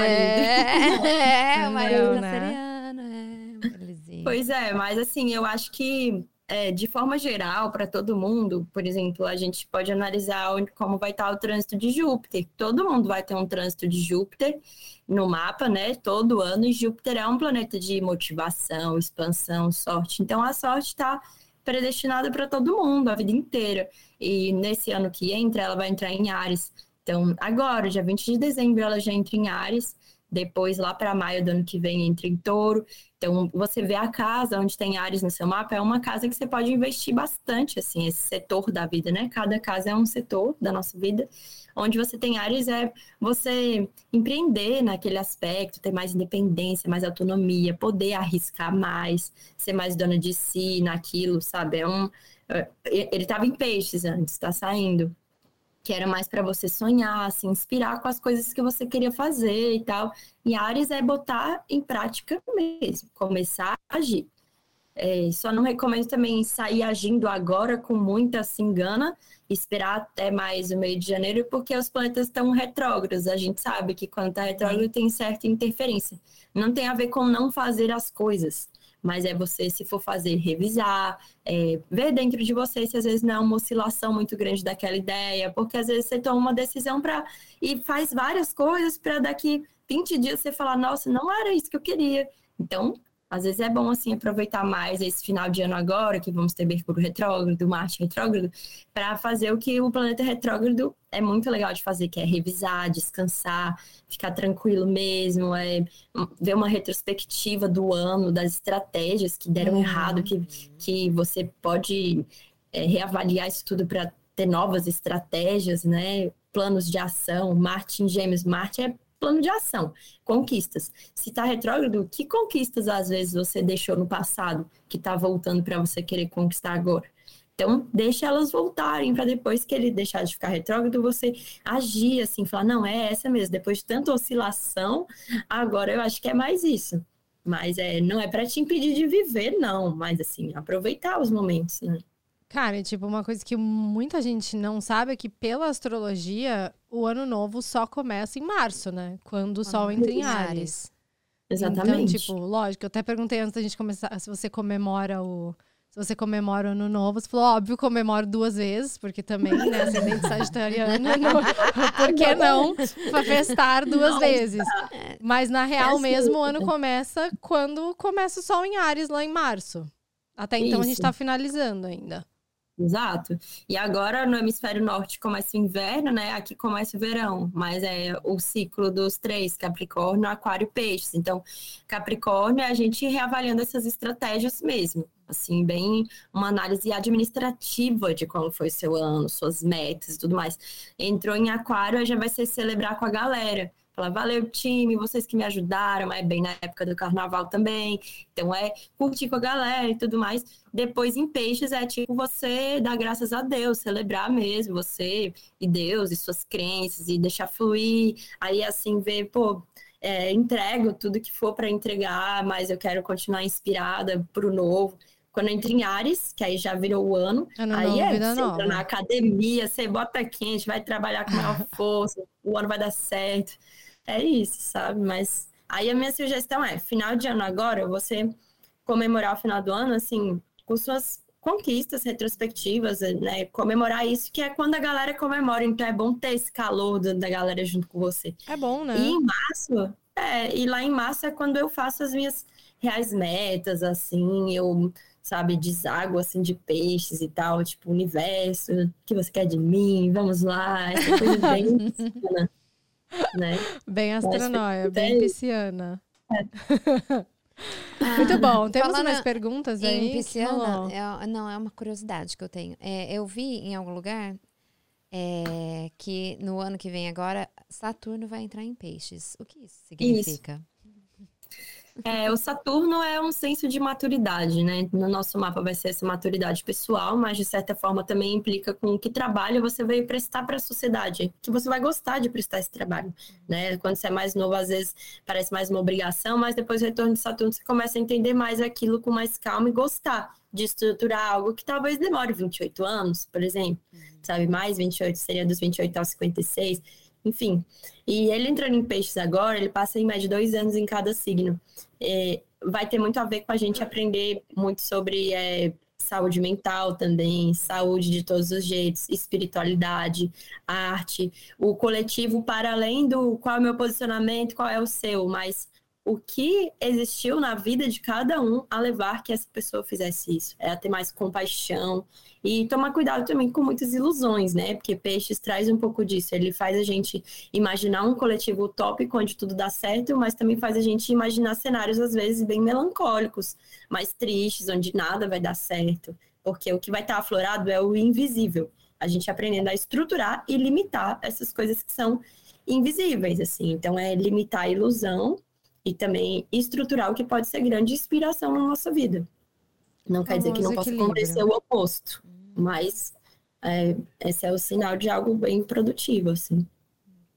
É, é, o marido Entendeu, né? canceriano. É, belezinha. Pois é, mas assim, eu acho que é, de forma geral, para todo mundo, por exemplo, a gente pode analisar onde, como vai estar o trânsito de Júpiter. Todo mundo vai ter um trânsito de Júpiter no mapa, né? Todo ano, e Júpiter é um planeta de motivação, expansão, sorte. Então a sorte está predestinada para todo mundo a vida inteira. E nesse ano que entra, ela vai entrar em Ares. Então, agora, dia 20 de dezembro, ela já entra em Ares. Depois, lá para maio do ano que vem, entra em Touro. Então, você vê a casa onde tem Ares no seu mapa, é uma casa que você pode investir bastante, assim, esse setor da vida, né? Cada casa é um setor da nossa vida. Onde você tem Ares é você empreender naquele aspecto, ter mais independência, mais autonomia, poder arriscar mais, ser mais dona de si naquilo, sabe? É um, é, ele estava em peixes antes, está saindo que era mais para você sonhar, se inspirar com as coisas que você queria fazer e tal. E Ares é botar em prática mesmo, começar a agir. É, só não recomendo também sair agindo agora com muita se engana, esperar até mais o meio de janeiro, porque os planetas estão retrógrados. A gente sabe que quando está retrógrado tem certa interferência. Não tem a ver com não fazer as coisas, mas é você, se for fazer, revisar, é, ver dentro de você se às vezes não é uma oscilação muito grande daquela ideia, porque às vezes você toma uma decisão para e faz várias coisas para daqui 20 dias você falar, nossa, não era isso que eu queria. Então, às vezes é bom assim aproveitar mais esse final de ano agora, que vamos ter Mercúrio retrógrado, Marte retrógrado, para fazer o que o planeta retrógrado é muito legal de fazer, que é revisar, descansar, ficar tranquilo mesmo, é ver uma retrospectiva do ano, das estratégias que deram uhum. errado, que, que você pode é, reavaliar isso tudo para ter novas estratégias, né? Planos de ação, Marte em Gêmeos, Marte é plano de ação, conquistas. Se está retrógrado, que conquistas às vezes você deixou no passado que está voltando para você querer conquistar agora? Então, deixa elas voltarem para depois que ele deixar de ficar retrógrado, você agir assim, falar, não, é essa mesmo. Depois de tanta oscilação, agora eu acho que é mais isso. Mas é, não é para te impedir de viver, não. Mas assim, aproveitar os momentos, né? Cara, tipo, uma coisa que muita gente não sabe é que pela astrologia, o ano novo só começa em março, né? Quando o sol entra em Ares. Exatamente. Então, tipo, lógico, eu até perguntei antes da gente começar se você comemora o. Se você comemora o ano novo, você falou, óbvio, comemoro duas vezes, porque também, né, ascendente sagitariano, não, por que não festar duas Nossa. vezes? Mas na real é mesmo, o ano começa quando começa o sol em Ares, lá em março. Até então Isso. a gente tá finalizando ainda. Exato. E agora no hemisfério norte começa o inverno, né? Aqui começa o verão, mas é o ciclo dos três: Capricórnio, Aquário e Peixes. Então, Capricórnio é a gente reavaliando essas estratégias mesmo. Assim, bem uma análise administrativa de como foi seu ano, suas metas e tudo mais. Entrou em Aquário, já vai ser celebrar com a galera. Falar, valeu, time, vocês que me ajudaram, é bem na época do carnaval também. Então é curtir com a galera e tudo mais. Depois em peixes é tipo você dar graças a Deus, celebrar mesmo você e Deus e suas crenças e deixar fluir. Aí assim ver, pô, é, entrego tudo que for para entregar, mas eu quero continuar inspirada para o novo. Quando entra em Ares, que aí já virou o ano, ano aí novo, é, você nova. entra na academia, você bota quente, vai trabalhar com maior força, o ano vai dar certo é isso, sabe? Mas aí a minha sugestão é, final de ano agora, você comemorar o final do ano, assim, com suas conquistas retrospectivas, né? Comemorar isso, que é quando a galera comemora. Então é bom ter esse calor da galera junto com você. É bom, né? E em março, é, e lá em março é quando eu faço as minhas reais metas, assim, eu, sabe, deságua, assim, de peixes e tal, tipo, universo, o que você quer de mim, vamos lá, essa coisa bem né? Bem astronóia, bem pisciana. É. Muito bom. Temos Falando mais perguntas aí? Em pisciana, é, não, é uma curiosidade que eu tenho. É, eu vi em algum lugar é, que no ano que vem agora, Saturno vai entrar em peixes. O que isso significa? Isso. É, o Saturno é um senso de maturidade, né? No nosso mapa vai ser essa maturidade pessoal, mas de certa forma também implica com que trabalho você veio prestar para a sociedade, que você vai gostar de prestar esse trabalho, né? Quando você é mais novo, às vezes parece mais uma obrigação, mas depois do retorno de Saturno você começa a entender mais aquilo com mais calma e gostar de estruturar algo que talvez demore 28 anos, por exemplo, sabe? Mais 28 seria dos 28 aos 56 enfim. E ele entrando em peixes agora, ele passa em média dois anos em cada signo. É, vai ter muito a ver com a gente aprender muito sobre é, saúde mental também, saúde de todos os jeitos, espiritualidade, arte, o coletivo para além do qual é o meu posicionamento, qual é o seu, mas o que existiu na vida de cada um a levar que essa pessoa fizesse isso. É ter mais compaixão e tomar cuidado também com muitas ilusões, né? Porque Peixes traz um pouco disso. Ele faz a gente imaginar um coletivo utópico onde tudo dá certo, mas também faz a gente imaginar cenários às vezes bem melancólicos, mais tristes, onde nada vai dar certo. Porque o que vai estar aflorado é o invisível. A gente aprendendo a estruturar e limitar essas coisas que são invisíveis, assim. Então, é limitar a ilusão e também estruturar o que pode ser grande inspiração na nossa vida. Não quer dizer que não possa acontecer o oposto, mas é, esse é o sinal de algo bem produtivo, assim.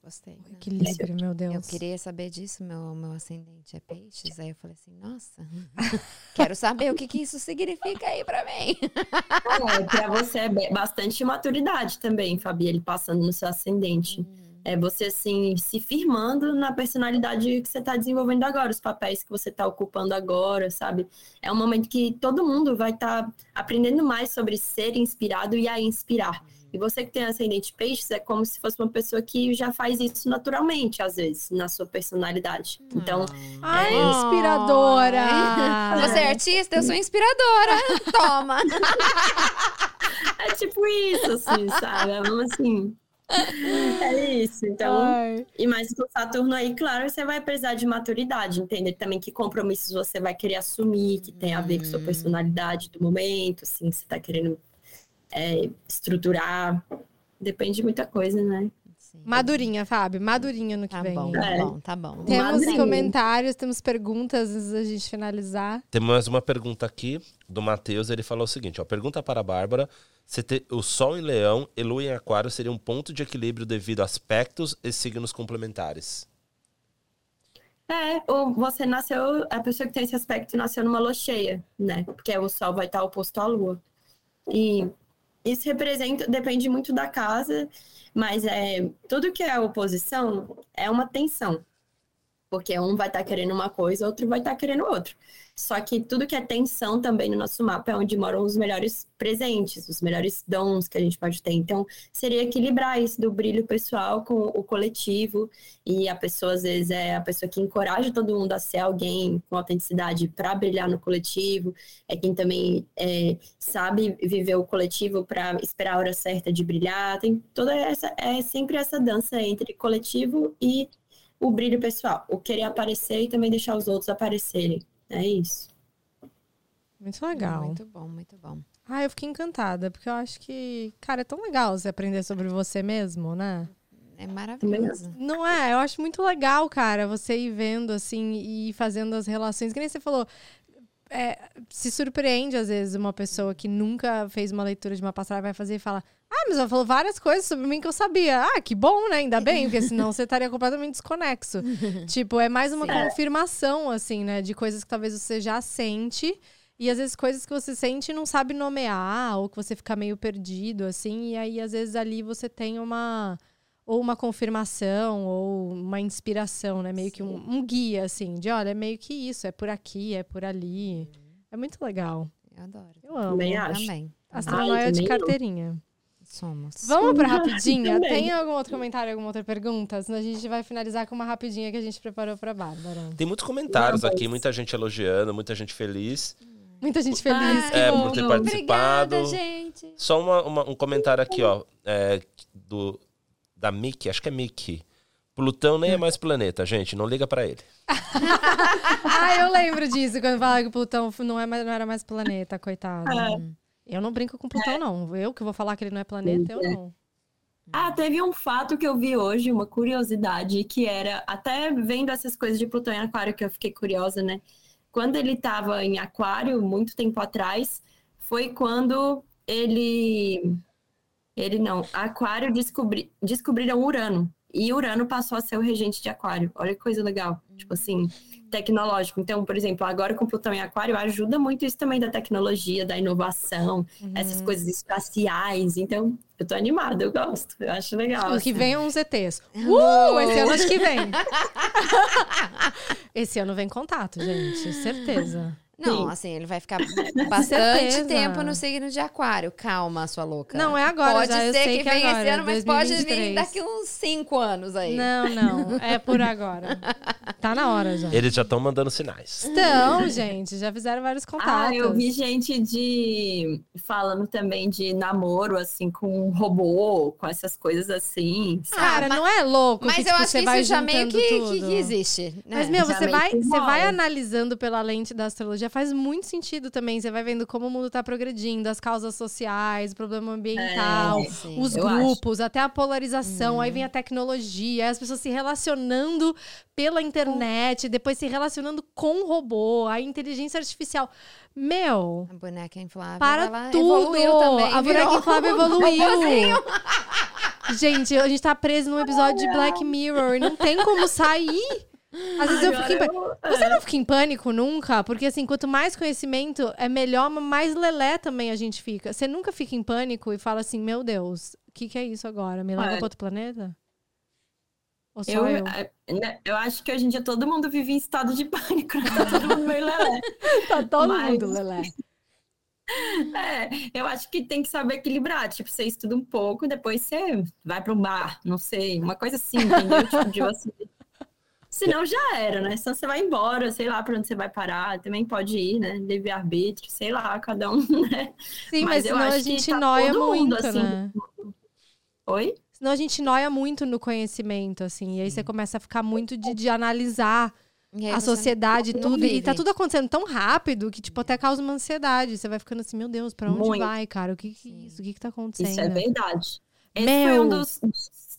Gostei. O equilíbrio, meu Deus. Eu queria saber disso, meu, meu ascendente é peixes. Aí eu falei assim, nossa, quero saber o que, que isso significa aí pra mim. É, pra você é bastante maturidade também, Fabi, ele passando no seu ascendente. Hum. É você, assim, se firmando na personalidade que você está desenvolvendo agora, os papéis que você está ocupando agora, sabe? É um momento que todo mundo vai estar tá aprendendo mais sobre ser inspirado e a inspirar. E você que tem ascendente peixes é como se fosse uma pessoa que já faz isso naturalmente, às vezes, na sua personalidade. Então, Ai, inspiradora! Você é artista, eu sou inspiradora. Toma. é tipo isso, assim, sabe? É Vamos assim. É isso. Então, Ai. e mais com Saturno aí, claro, você vai precisar de maturidade, entender também que compromissos você vai querer assumir, que tem a ver com sua personalidade do momento, assim, que você tá querendo é, estruturar. Depende de muita coisa, né? Sim. Madurinha, Fábio. Madurinha no que Tá vem. bom, É. tá bom, tá bom. Temos Madurinha. comentários, temos perguntas antes da gente finalizar. Tem mais uma pergunta aqui do Matheus. Ele falou o seguinte: ó, pergunta para a Bárbara se te- o Sol em Leão e Lua em Aquário seria um ponto de equilíbrio devido a aspectos e signos complementares. É, ou você nasceu, a pessoa que tem esse aspecto nasceu numa lua cheia, né? Porque o sol vai estar oposto à lua. E isso representa, depende muito da casa, mas é tudo que é oposição é uma tensão. Porque um vai estar querendo uma coisa, outro vai estar querendo outra. Só que tudo que é tensão também no nosso mapa é onde moram os melhores presentes, os melhores dons que a gente pode ter. Então, seria equilibrar isso do brilho pessoal com o coletivo. E a pessoa, às vezes, é a pessoa que encoraja todo mundo a ser alguém com autenticidade para brilhar no coletivo. É quem também é, sabe viver o coletivo para esperar a hora certa de brilhar. Tem toda essa, é sempre essa dança entre coletivo e o brilho pessoal. O querer aparecer e também deixar os outros aparecerem. É isso. Muito legal. Muito bom, muito bom. Ah, eu fiquei encantada, porque eu acho que, cara, é tão legal você aprender sobre você mesmo, né? É maravilhoso. Não é? Eu acho muito legal, cara, você ir vendo, assim, e fazendo as relações. Que nem você falou, é, se surpreende, às vezes, uma pessoa que nunca fez uma leitura de uma passagem vai fazer e fala: Ah, mas ela falou várias coisas sobre mim que eu sabia. Ah, que bom, né? Ainda bem, porque senão você estaria completamente desconexo. tipo, é mais uma Sim. confirmação, assim, né? De coisas que talvez você já sente. E às vezes coisas que você sente e não sabe nomear, ou que você fica meio perdido, assim. E aí, às vezes, ali você tem uma ou uma confirmação, ou uma inspiração, né? Meio que um, um guia, assim, de olha, é meio que isso, é por aqui, é por ali. É muito legal. Eu adoro. Eu amo. Também acho. Também. De carteirinha. Somos. Vamos pra rapidinha? Também. Tem algum outro comentário, alguma outra pergunta? Senão a gente vai finalizar com uma rapidinha que a gente preparou pra Bárbara. Tem muitos comentários aqui, muita gente elogiando, muita gente feliz Muita gente feliz. Ai, é, bom. por ter participado. Obrigada, gente. Só uma- uma- um comentário aqui, ó, é, do, da Mickey, acho que é Mickey. Plutão nem é mais planeta, gente, não liga pra ele. Ah, eu lembro disso, quando falava que o Plutão não, é mais- não era mais planeta, coitado. Eu não brinco com Plutão, não. Eu que vou falar que ele não é planeta, eu não. Ah, teve um fato que eu vi hoje, uma curiosidade, que era, até vendo essas coisas de Plutão em Aquário, que eu fiquei curiosa, né? Quando ele estava em Aquário, muito tempo atrás, foi quando ele. Ele não, Aquário descobri, descobriram Urano. E Urano passou a ser o regente de Aquário. Olha que coisa legal. Tipo assim, tecnológico. Então, por exemplo, agora com Plutão em Aquário, ajuda muito isso também da tecnologia, da inovação, essas coisas espaciais. Então, eu tô animada, eu gosto. Eu acho legal. O que assim. vem é uns ETs. Uh, esse ano acho que vem. esse ano vem contato, gente. Certeza. Não, Sim. assim, ele vai ficar bastante tempo no signo de aquário. Calma, sua louca. Não, é agora Pode já, eu ser sei que, que venha agora, esse ano, mas pode vir 2023. daqui uns cinco anos aí. Não, não. É por agora. Tá na hora já. Eles já estão mandando sinais. Então, gente, já fizeram vários contatos. Ah, eu vi gente de falando também de namoro, assim, com um robô, com essas coisas assim. sabe? Cara, Ah, mas- não é louco Mas que eu tipo, acho você que vai isso já meio que, que- tudo. que existe. né? Mas, meu, Já você vai, você vai analisando pela lente da astrologia, faz muito sentido também. Você vai vendo como o mundo tá progredindo, as causas sociais, o problema ambiental, É, sim. os grupos, até a polarização, aí vem a tecnologia, as pessoas se relacionando pela internet, depois se relacionando com o robô, a inteligência artificial. Meu, A boneca inflável, para tudo! evoluiu também. a boneca virou inflável um evoluiu. Gente, a gente tá preso num episódio de Black Mirror e não tem como sair. Às vezes eu fico em pânico. Você não fica em pânico nunca? Porque assim, quanto mais conhecimento é melhor, mais lelé também a gente fica. Você nunca fica em pânico e fala assim, meu Deus, o que, que é isso agora? Me leva É. pra outro planeta? Ou só Eu, eu? eu, né, eu acho que hoje em dia todo mundo vive em estado de pânico, né? Tá todo mundo meio lelé. Tá todo Mas- mundo lelé. É, eu acho que tem que saber equilibrar. Tipo, você estuda um pouco, depois você vai para um bar, não sei, uma coisa assim, entendeu? tipo, de você. Senão já era, né? Senão você vai embora, sei lá para onde você vai parar. Também pode ir, né? Livre-arbítrio, sei lá, cada um, né? Sim, mas, mas senão a gente tá noia muito, mundo, assim. né? Oi? Senão a gente noia muito no conhecimento, assim. E aí você começa a ficar muito de, de analisar a sociedade, tudo. Vive. E tá tudo acontecendo tão rápido que, tipo, até causa uma ansiedade. Você vai ficando assim, meu Deus, pra onde Muito. vai, cara? O que que é isso? O que que tá acontecendo? Isso é verdade. Esse meu... foi um dos,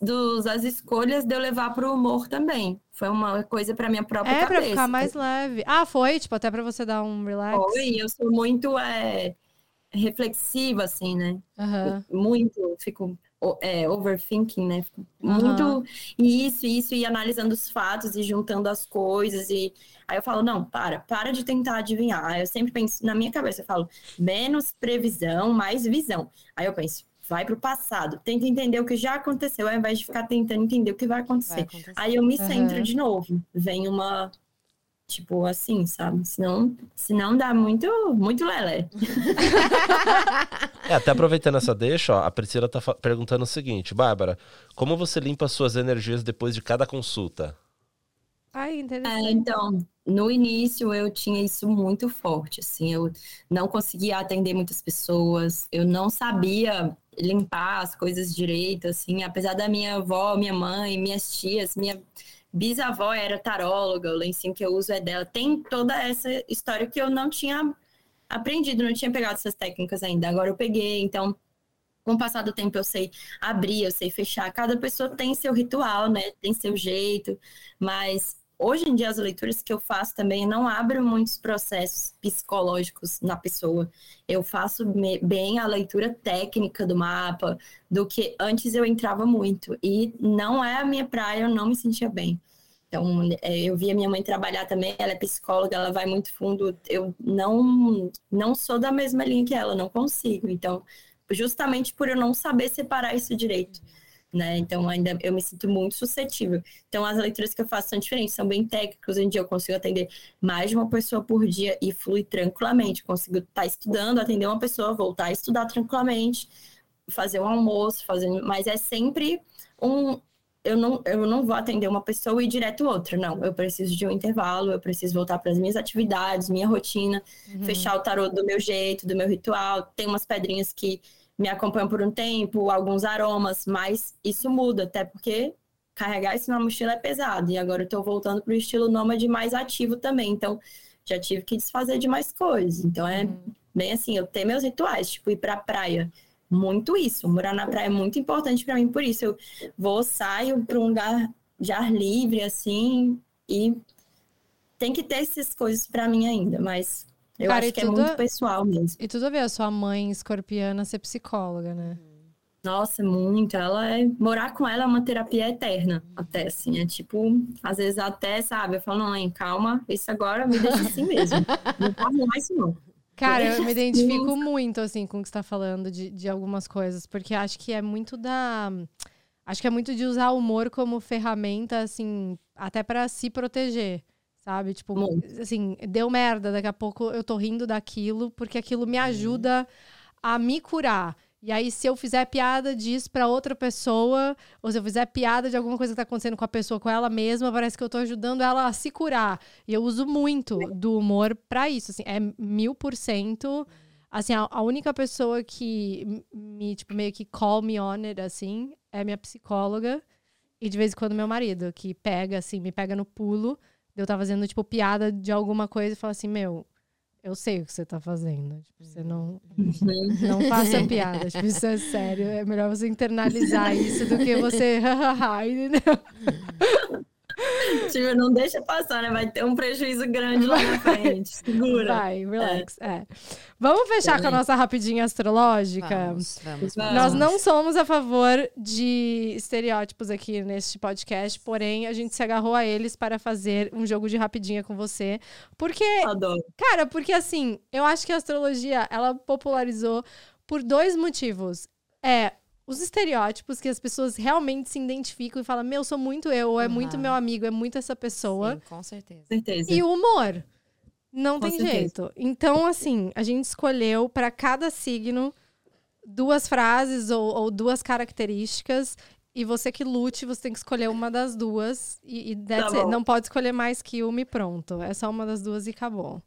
dos as escolhas de eu levar pro humor também. Foi uma coisa pra minha própria é, cabeça. É, pra ficar mais leve. Ah, foi? Tipo, até pra você dar um relax? Foi, eu sou muito é, reflexiva, assim, né? Uhum. Muito, fico é, overthinking, né? Muito uhum. isso, isso, e analisando os fatos e juntando as coisas. E aí eu falo, não, para, para de tentar adivinhar. Aí eu sempre penso, na minha cabeça, eu falo, menos previsão, mais visão. Aí eu penso, vai para o passado, tenta entender o que já aconteceu, ao invés de ficar tentando entender o que vai acontecer. Vai acontecer. Aí eu me centro uhum. de novo, vem uma Tipo, assim, sabe? Senão, senão dá muito, muito lelé. é, até aproveitando essa deixa, ó, a Priscila tá perguntando o seguinte, Bárbara, como você limpa suas energias depois de cada consulta? Ai, interessante. É, então, no início eu tinha isso muito forte, assim, eu não conseguia atender muitas pessoas, eu não sabia limpar as coisas direito, assim, apesar da minha avó, minha mãe, minhas tias, minha bisavó era taróloga, o lencinho que eu uso é dela. Tem toda essa história que eu não tinha aprendido, não tinha pegado essas técnicas ainda. Agora eu peguei, então com o passar do tempo eu sei abrir, eu sei fechar. Cada pessoa tem seu ritual, né? Tem seu jeito, mas hoje em dia as leituras que eu faço também não abrem muitos processos psicológicos na pessoa. Eu faço bem a leitura técnica do mapa, do que antes eu entrava muito. E não é a minha praia, eu não me sentia bem. Então, é, eu via minha mãe trabalhar também, ela é psicóloga, ela vai muito fundo. Eu não, não sou da mesma linha que ela, não consigo. Então, justamente por eu não saber separar isso direito né? Então ainda eu me sinto muito suscetível. Então as leituras que eu faço são diferentes, são bem técnicas. Hoje em dia eu consigo atender mais de uma pessoa por dia e flui tranquilamente. consigo estar tá estudando, atender uma pessoa, voltar a estudar tranquilamente, fazer um almoço, fazer, mas é sempre um eu não, eu não vou atender uma pessoa e ir direto outra, não. Eu preciso de um intervalo, eu preciso voltar para as minhas atividades, minha rotina, uhum. fechar o tarô do meu jeito, do meu ritual. Tem umas pedrinhas que me acompanham por um tempo, alguns aromas, mas isso muda, até porque carregar isso na mochila é pesado. E agora eu estou voltando para o estilo nômade mais ativo também. Então, já tive que desfazer de mais coisas. Então, é uhum. bem assim, eu tenho meus rituais, tipo, ir para a praia. Muito isso. Morar na praia é muito importante para mim, por isso eu vou, saio para um lugar de ar livre, assim, e tem que ter essas coisas para mim ainda, mas eu Cara, acho que é muito pessoal mesmo. E tudo a ver a sua mãe escorpiana ser psicóloga, né? Nossa, muito. Ela é. Morar com ela é uma terapia eterna, até assim. É tipo, às vezes até, sabe, eu falo, mãe, calma, isso agora me deixa assim mesmo. não pode mais não. Cara, eu me identifico assim. muito, assim, com o que você tá falando de, de algumas coisas, porque acho que é muito da. Acho que é muito de usar o humor como ferramenta, assim, até para se proteger. Sabe? Tipo, Muito. assim, deu merda, daqui a pouco eu tô rindo daquilo, porque aquilo me uhum. ajuda a me curar. E aí, se eu fizer piada disso para outra pessoa, ou se eu fizer piada de alguma coisa que tá acontecendo com a pessoa, com ela mesma, parece que eu tô ajudando ela a se curar. E eu uso muito do humor para isso, assim, é mil por cento. Assim, a, a, única pessoa que me, tipo, meio que call me on it, assim, é minha psicóloga. E de vez em quando meu marido, que pega, assim, me pega no pulo eu tava fazendo, tipo, piada de alguma coisa e fala assim, meu, eu sei o que você tá fazendo. Tipo, você não, uhum. não faça piada. Tipo, isso é sério. É melhor você internalizar isso do que você. entendeu? Tipo, não deixa passar, né? Vai ter um prejuízo grande lá na frente. Segura. Vai, relax. É. é. Vamos fechar Também. com a nossa rapidinha astrológica? Vamos, vamos, vamos. Nós não somos a favor de estereótipos aqui neste podcast, porém a gente se agarrou a eles para fazer um jogo de rapidinha com você. Porque. Adoro. Cara, porque assim, eu acho que a astrologia ela popularizou por dois motivos. É, os estereótipos que as pessoas realmente se identificam e falam, meu, sou muito eu, ou é uhum. muito meu amigo, é muito essa pessoa. Sim, com certeza. certeza. E o humor. Não Com tem certeza. jeito. Então, assim, a gente escolheu para cada signo duas frases ou, ou duas características. E você que lute, você tem que escolher uma das duas. E, e that's Tá não pode escolher mais que uma e pronto. É só uma das duas e acabou.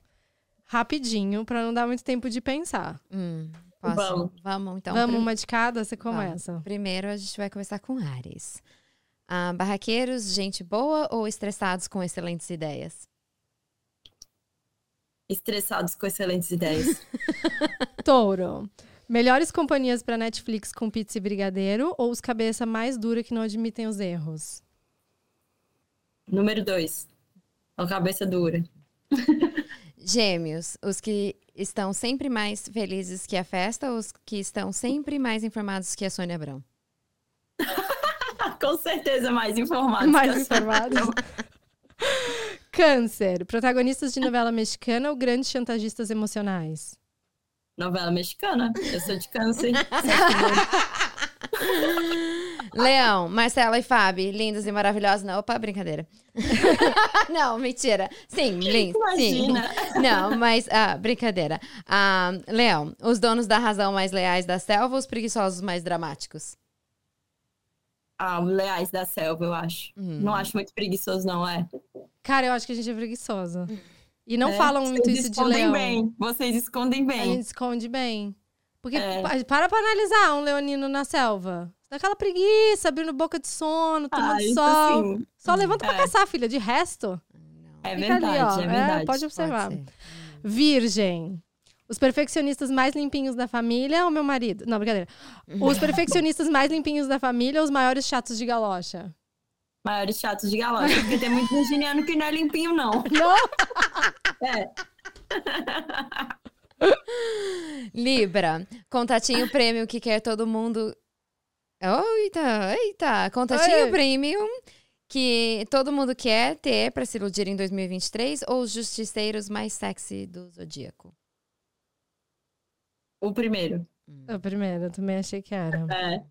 Rapidinho, para não dar muito tempo de pensar. Hum, posso? Vamos. Vamos, então. Vamos uma de cada? Você Vamos. começa. Primeiro a gente vai começar com Ares. Ah, barraqueiros, gente boa ou estressados com excelentes ideias? Estressados com excelentes ideias. Touro. Melhores companhias para Netflix com pizza e brigadeiro ou os cabeça mais dura que não admitem os erros? Número dois. A cabeça dura. Gêmeos, os que estão sempre mais felizes que a festa ou os que estão sempre mais informados que a Sônia Abrão? Com certeza mais informados. mais informados. Câncer. Protagonistas de novela mexicana ou grandes chantagistas emocionais? Novela mexicana. Eu sou de câncer. Leão, Marcela e Fábio, lindos e maravilhosos. Não, opa, brincadeira. não, mentira. Sim, lindo. Sim. Imagina. Não, mas, ah, brincadeira. Ah, Leão, os donos da razão mais leais da selva ou os preguiçosos mais dramáticos? Ah, o Leais da Selva, eu acho. Hum. Não acho muito preguiçoso, não, é? Cara, eu acho que a gente é preguiçosa. E não É, falam muito vocês isso de escondem leão. bem. Vocês escondem A bem. gente esconde bem. Porque É. pa- para pra analisar um leonino na selva. Daquela preguiça, abrindo boca de sono, tomando Ah, isso sol. sim. Só levanta pra É. caçar, filha. De resto, É fica ali, verdade, ó. é verdade. pode observar. Pode. Virgem. Os perfeccionistas mais limpinhos da família ou meu marido? Não, brincadeira. Os perfeccionistas mais limpinhos da família ou os maiores chatos de galocha? Maiores chatos de galocha. Porque tem muito virginiano que não é limpinho, não. Não! É. Libra, contatinho premium que quer todo mundo. Eita, eita, contatinho Oi. premium que todo mundo quer ter pra se iludir em 2023 ou os justiceiros mais sexy do zodíaco? O primeiro. A primeira, também achei que era. É.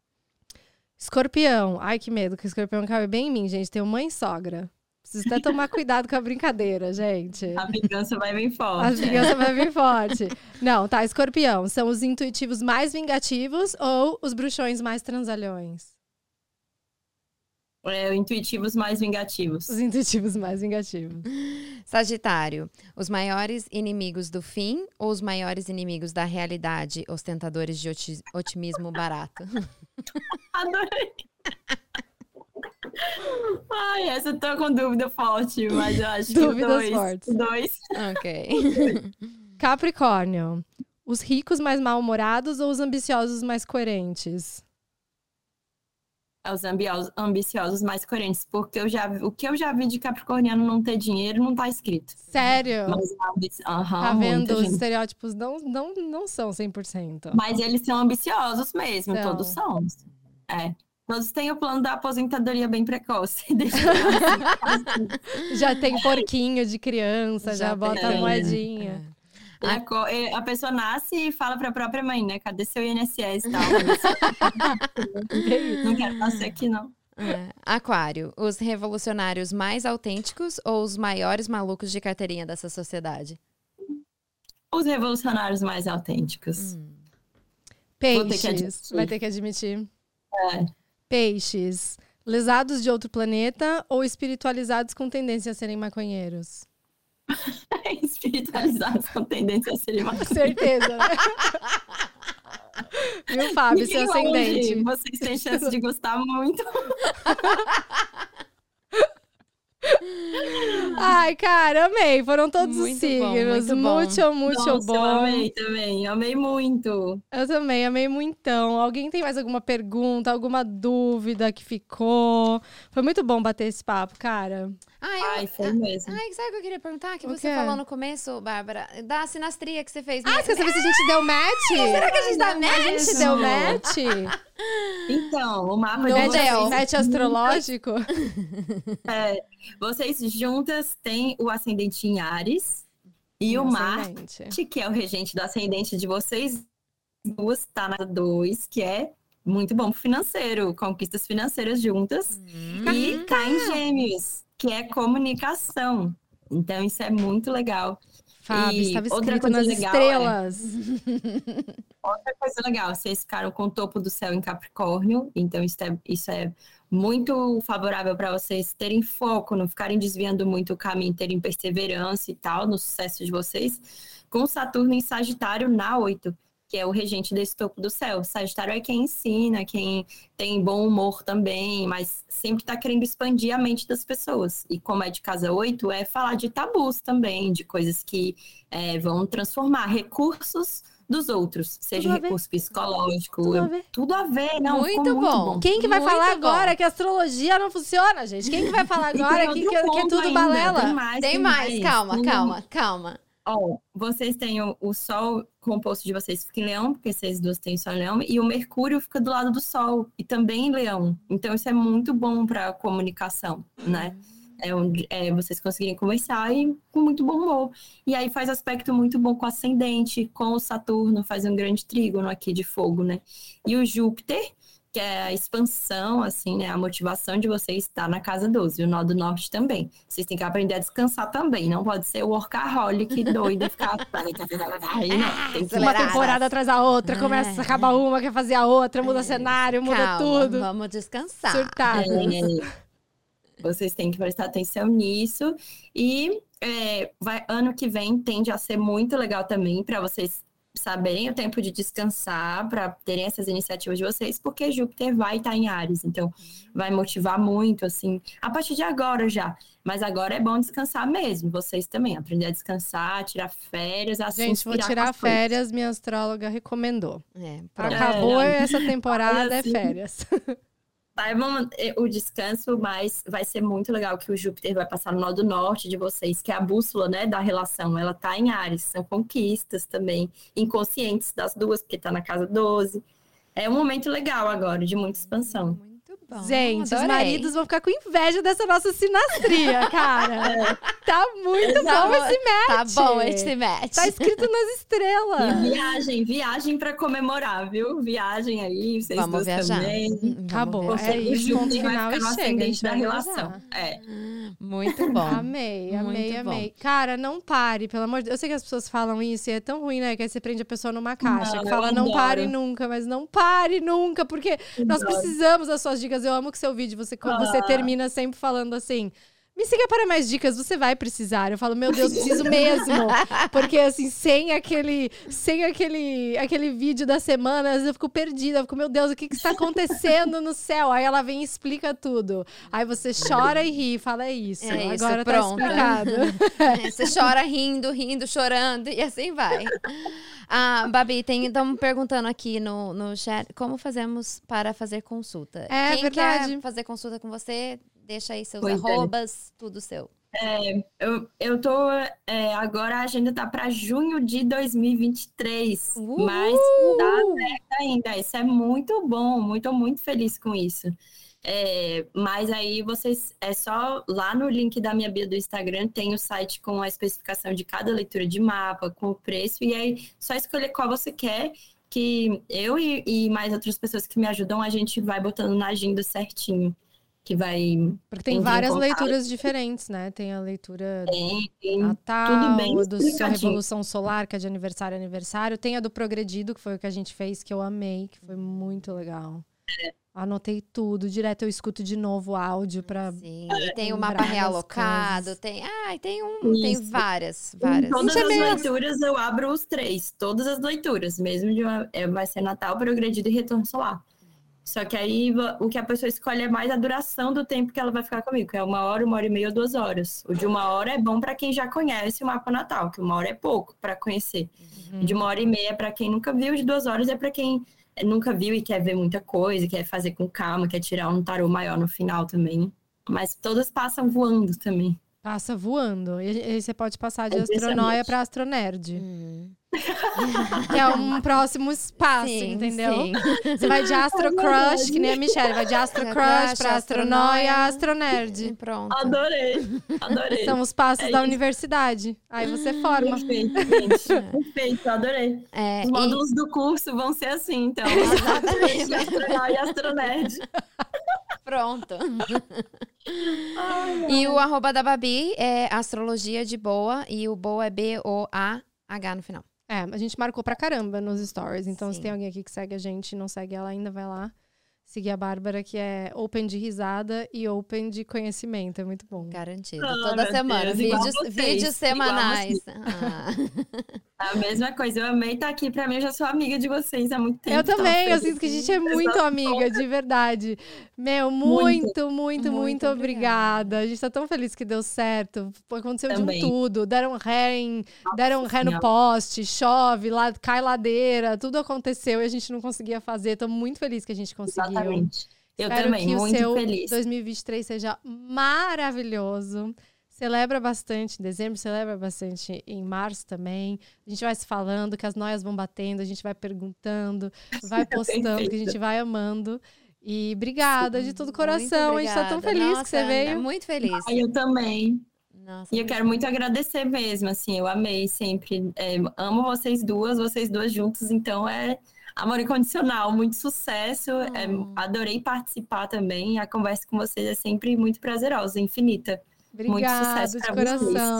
Escorpião. Ai, que medo, que o escorpião cabe bem em mim, gente. Tenho mãe e sogra. Preciso até tomar cuidado com a brincadeira, gente. A vingança vai bem A forte. vingança vai vir forte. Não, tá, escorpião. São os intuitivos mais vingativos ou os bruxões mais transalhões? É, intuitivos mais vingativos. Os intuitivos mais vingativos. Sagitário, os maiores inimigos do fim ou os maiores inimigos da realidade, ostentadores de oti- otimismo barato? Adorei. Ai, essa eu tô com dúvida forte, mas eu acho Dúvidas que dois. fortes. Dois. ok. Capricórnio. Os ricos mais mal-humorados ou os ambiciosos mais coerentes? É os ambiciosos mais coerentes, porque eu já, o que eu já vi de capricorniano não ter dinheiro não tá escrito. Sério? Mas, aham, Tá vendo? Os gente. estereótipos não, não, não são 100%. Mas eles são ambiciosos mesmo, São. todos são. É. Todos têm o plano da aposentadoria bem precoce. Criança. Já tem porquinho de criança, já, Já bota a tem. moedinha. E a, co- e a pessoa nasce e fala pra própria mãe, né? Cadê seu INSS e tal? não quero nascer aqui, não. É. Aquário, os revolucionários mais autênticos ou os maiores malucos de carteirinha dessa sociedade? Os revolucionários mais autênticos. Hum. Vou ter que Peixes. admitir. Vai ter que admitir. É. Peixes. Lesados de outro planeta ou espiritualizados com tendência a serem maconheiros? Espiritualizados com tendência a serem mais. Certeza, né? Viu, Fábio? Seu Fiquem longe, ascendente. Vocês têm chance de gostar muito. Ai, cara, amei. Foram todos os Muito bom, signos. muito bom. Muito, muito Nossa, eu bom. amei também. Amei muito. Eu também, amei muitão. Alguém tem mais alguma pergunta, alguma dúvida que ficou? Foi muito bom bater esse papo, cara. Ah, eu, Ai, foi mesmo. Ai, sabe o que eu queria perguntar? Que O você quê? falou no começo, Bárbara, da sinastria que você fez. Ah, você quer saber se a gente deu match? Será que a gente dá A match? gente deu match? Então, o mapa Não de match, deu. vocês, astrológico? é, vocês juntas têm o ascendente em Ares e o Marte, Ascendente. que é o regente do ascendente de vocês duas, tá na 2, que é muito bom pro financeiro, conquistas financeiras juntas. E tá em Gêmeos, que é comunicação. Então, isso é muito legal. Fábio, E estava outra escrito coisa nas legal estrelas. Outra coisa legal, vocês ficaram com o topo do céu em Capricórnio, então isso é, isso é muito favorável para vocês terem foco, não ficarem desviando muito o caminho, terem perseverança e tal no sucesso de vocês. Com Saturno em Sagitário na 8, que é o regente desse topo do céu. Sagitário é quem ensina, quem tem bom humor também, mas sempre está querendo expandir a mente das pessoas. E como é de casa 8, é falar de tabus também, de coisas que é, vão transformar recursos dos outros, seja Tudo recurso psicológico, Tudo a ver. tudo a ver, não, Muito bom. bom. Quem que vai Muito falar bom. agora que a astrologia não funciona, gente? Quem que vai falar tem agora que, que, que é tudo ainda, balela? Tem mais, Tem mais, calma, Tem calma, calma. Ó, vocês têm o, o Sol composto de vocês fica em Leão, porque vocês duas têm em Leão, e o Mercúrio fica do lado do Sol, e também em Leão. Então, isso é muito bom para comunicação, né? É onde é, vocês conseguirem conversar e com muito bom humor. E aí faz aspecto muito bom com o ascendente, com o Saturno, faz um grande trígono aqui de fogo, né? E o Júpiter, que é a expansão, assim, né? A motivação de vocês está na casa 12, o nó do norte também. Vocês têm que aprender a descansar também, não pode ser o workaholic doido e ficar. Aí não, tem que Uma temporada atrás da outra, começa, É. acaba uma, quer fazer a outra, muda cenário, muda Calma, tudo. Vamos descansar. Surtada. É, vocês têm que prestar atenção nisso. E é, vai, ano que vem tende a ser muito legal também para vocês saberem o tempo de descansar, para terem essas iniciativas de vocês, porque Júpiter vai estar em Ares, então vai motivar muito, assim, a partir de agora já. Mas agora é bom descansar mesmo, vocês também, aprender a descansar, tirar férias, a Gente, vou tirar férias, minha astróloga recomendou. É. Acabou É. essa temporada, é Assim. férias. Saibam o descanso, mas vai ser muito legal que o Júpiter vai passar no nó do norte de vocês, que é a bússola, né, da relação. Ela tá em Ares, são conquistas também, inconscientes das duas, porque tá na casa 12. É um momento legal agora, de muita expansão. Muito bom. Gente, os maridos vão ficar com inveja dessa nossa sinastria, cara. Tá muito Tá bom esse match. Tá bom esse match. Tá escrito nas E estrelas. viagem, viagem para comemorar, viu? Viagem aí, vocês Vamos viajar. também. Vamos Acabou. viajar. É O isso, ponto final ficar e chega. A ascendente gente da relação. É. Muito bom. Amei, amei, Muito bom. amei. Cara, não pare, pelo amor de Deus. Eu sei que as pessoas falam isso e é tão ruim, né? Que aí você prende a pessoa numa caixa. Não, que fala, não adoro. pare nunca, mas não pare nunca, porque nós Adoro. precisamos das suas dicas. Eu amo que seu vídeo, você, você Ah. termina sempre falando assim. Me siga para mais dicas, você vai precisar. Eu falo, meu Deus, preciso mesmo. Porque, assim, sem aquele, sem aquele, aquele vídeo da semana, às vezes eu fico perdida. Eu fico, meu Deus, o que, que está acontecendo no céu? Aí ela vem e explica tudo. Aí você chora e ri, fala, é isso. É isso, Agora tá pronto. explicado. É, Você chora rindo, rindo, chorando e assim vai. Ah, Babi, tem, estamos perguntando aqui no, no chat como fazemos para fazer consulta. É Quem verdade. quer fazer consulta com você, deixa aí seus Pois é. arrobas, tudo seu. Eu, eu tô. é, agora a agenda tá para junho de 2023. Uhul! Mas tá aberta ainda. Isso é muito bom, muito, muito feliz com isso. É, mas aí vocês. É só lá no link da minha bio do Instagram tem o site com a especificação de cada leitura de mapa, com o preço, e aí só escolher qual você quer. Que eu e, e mais outras pessoas que me ajudam, a gente vai botando na agenda certinho. Que vai. Porque tem várias leituras diferentes, né? Tem a leitura Tem, tem Natal, do explicadinho. Revolução Solar, que é de aniversário a aniversário. Tem a do Progredido, que foi o que a gente fez, que eu amei, que foi muito legal. É. Anotei tudo, direto eu escuto de novo o áudio pra. Sim, e tem o mapa realocado, tem, ah, tem um, tem Isso. várias, Em várias. todas Isso é as mesmo. leituras eu abro os três, todas as leituras, mesmo de uma, é, vai ser Natal, Progredido e Retorno Solar. Só que aí o que a pessoa escolhe é mais a duração do tempo que ela vai ficar comigo, que é uma hora, uma hora e meia ou duas horas. O de uma hora é bom para quem já conhece o mapa natal, que uma hora é pouco para conhecer. Uhum. De uma hora e meia é para quem nunca viu, de duas horas é para quem nunca viu e quer ver muita coisa, quer fazer com calma, quer tirar um tarô maior no final também. Mas todas passam voando também. Passa voando. E aí você pode passar de É pra astronerd. Hum. Que é um próximo espaço, Sim, entendeu? sim. Você vai de Astro Crush, que nem a Michelle, vai de Astro Crush pra astronóia, astronerd. Pronto. Adorei, adorei. São os passos É da isso. universidade. Aí você forma. Perfeito, gente. Perfeito, adorei. É, Os e- módulos do curso vão ser assim, então. Exatamente. E astronerd. Pronto. e o arroba da Babi é astrologia de boa e o boa é B-O-A-H no final. É, a gente marcou pra caramba nos stories. Então, se Sim. tem alguém aqui que segue a gente e não segue ela ainda, vai lá. Seguir a Bárbara, que é open de risada e open de conhecimento. É muito bom. Garantido. Ah, Toda semana. Deus, vídeos, vocês, vídeos semanais. Ah. A mesma coisa, eu amei estar aqui. Pra mim, eu já sou amiga de vocês há muito tempo. Eu tava também, eu sinto que a gente é muito amiga, de verdade. Meu, muito, muito, muito, Muito obrigada. obrigada. A gente tá tão feliz que deu certo. Aconteceu Também. de um tudo. Deram ré, em, deram ré no poste, chove, lá, cai ladeira, tudo aconteceu e a gente não conseguia fazer. Tô muito feliz que a gente conseguiu. Exatamente. Eu Espero também, que muito o seu feliz. 2023 seja maravilhoso. Celebra bastante em dezembro, celebra bastante em março também. A gente vai se falando, que as noias vão batendo, a gente vai perguntando, vai postando, que a gente vai amando. E obrigada de todo o coração. A gente tá tão feliz Nossa, que você veio. Muito feliz. Ai, eu também. Nossa, E eu quero muito agradecer mesmo, assim, eu amei sempre. É, amo vocês duas, vocês duas juntas, então é amor incondicional, muito sucesso. é, Hum. adorei participar também. A conversa com vocês é sempre muito prazerosa, infinita. Obrigada sucesso de coração.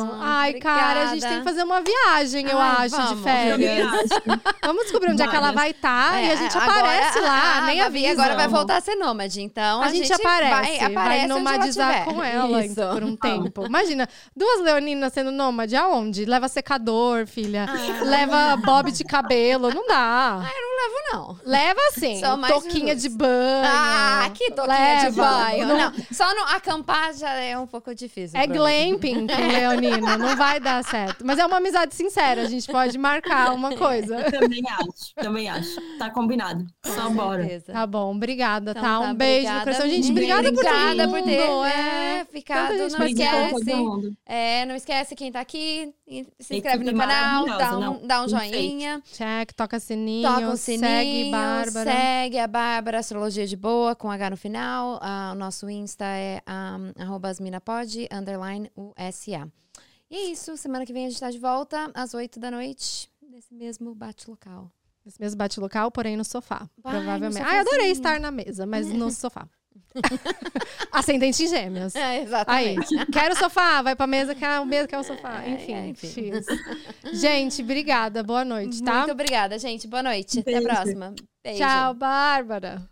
vocês. Ai, cara, a gente tem que fazer uma viagem, eu Ai, acho, de vamos. férias. Vamos descobrir onde é que ela Vamos. vai estar e a É, gente agora- aparece lá, a- nem a avisa. agora vai voltar a ser nômade, então A, gente, aparece, vai, vai, aparece ela nomadizar com ela Isso. por um tempo. Imagina, duas leoninas sendo nômade, aonde? Leva secador, filha. Ah. Leva bob de cabelo, não dá. Não. Leva assim, Só mais toquinha de banho. Ah, que toquinha de Leva. banho. Não- Não, só no acampar já é um pouco difícil. É glamping com leonina, não vai dar certo. Mas é uma amizade sincera, a gente pode marcar uma coisa. Também acho, também acho. Tá combinado. Só Com bora. certeza. Tá bom, obrigada, Então tá? tá, Um beijo no obrigada, coração. Gente, muito obrigada por obrigada mundo. por ter é. é, ficado. Não Obrigada esquece. É, não esquece quem tá aqui. E Se inscreve no canal, dá um, dá um joinha. Check, toca sininho, Toca o sininho, segue Bárbara. segue a Bárbara Astrologia de Boa, com H no final. Ah, o nosso Insta é um, asminapod, underline USA. E é isso, semana que vem a gente tá de volta, às 8 da noite, nesse mesmo bate-local. Esse mesmo bate-local, porém no sofá. Vai, no provavelmente. Ah, eu adorei estar na mesa, mas no sofá. Ascendente em gêmeos. É, Aí, exatamente. quero o sofá, vai pra mesa, quer o mesa, quer o sofá. É, Enfim, é, enfim. Gente, obrigada, boa noite, tá? Muito obrigada, gente. Boa noite. Até a Beijo. próxima. Beijo. Tchau, Bárbara.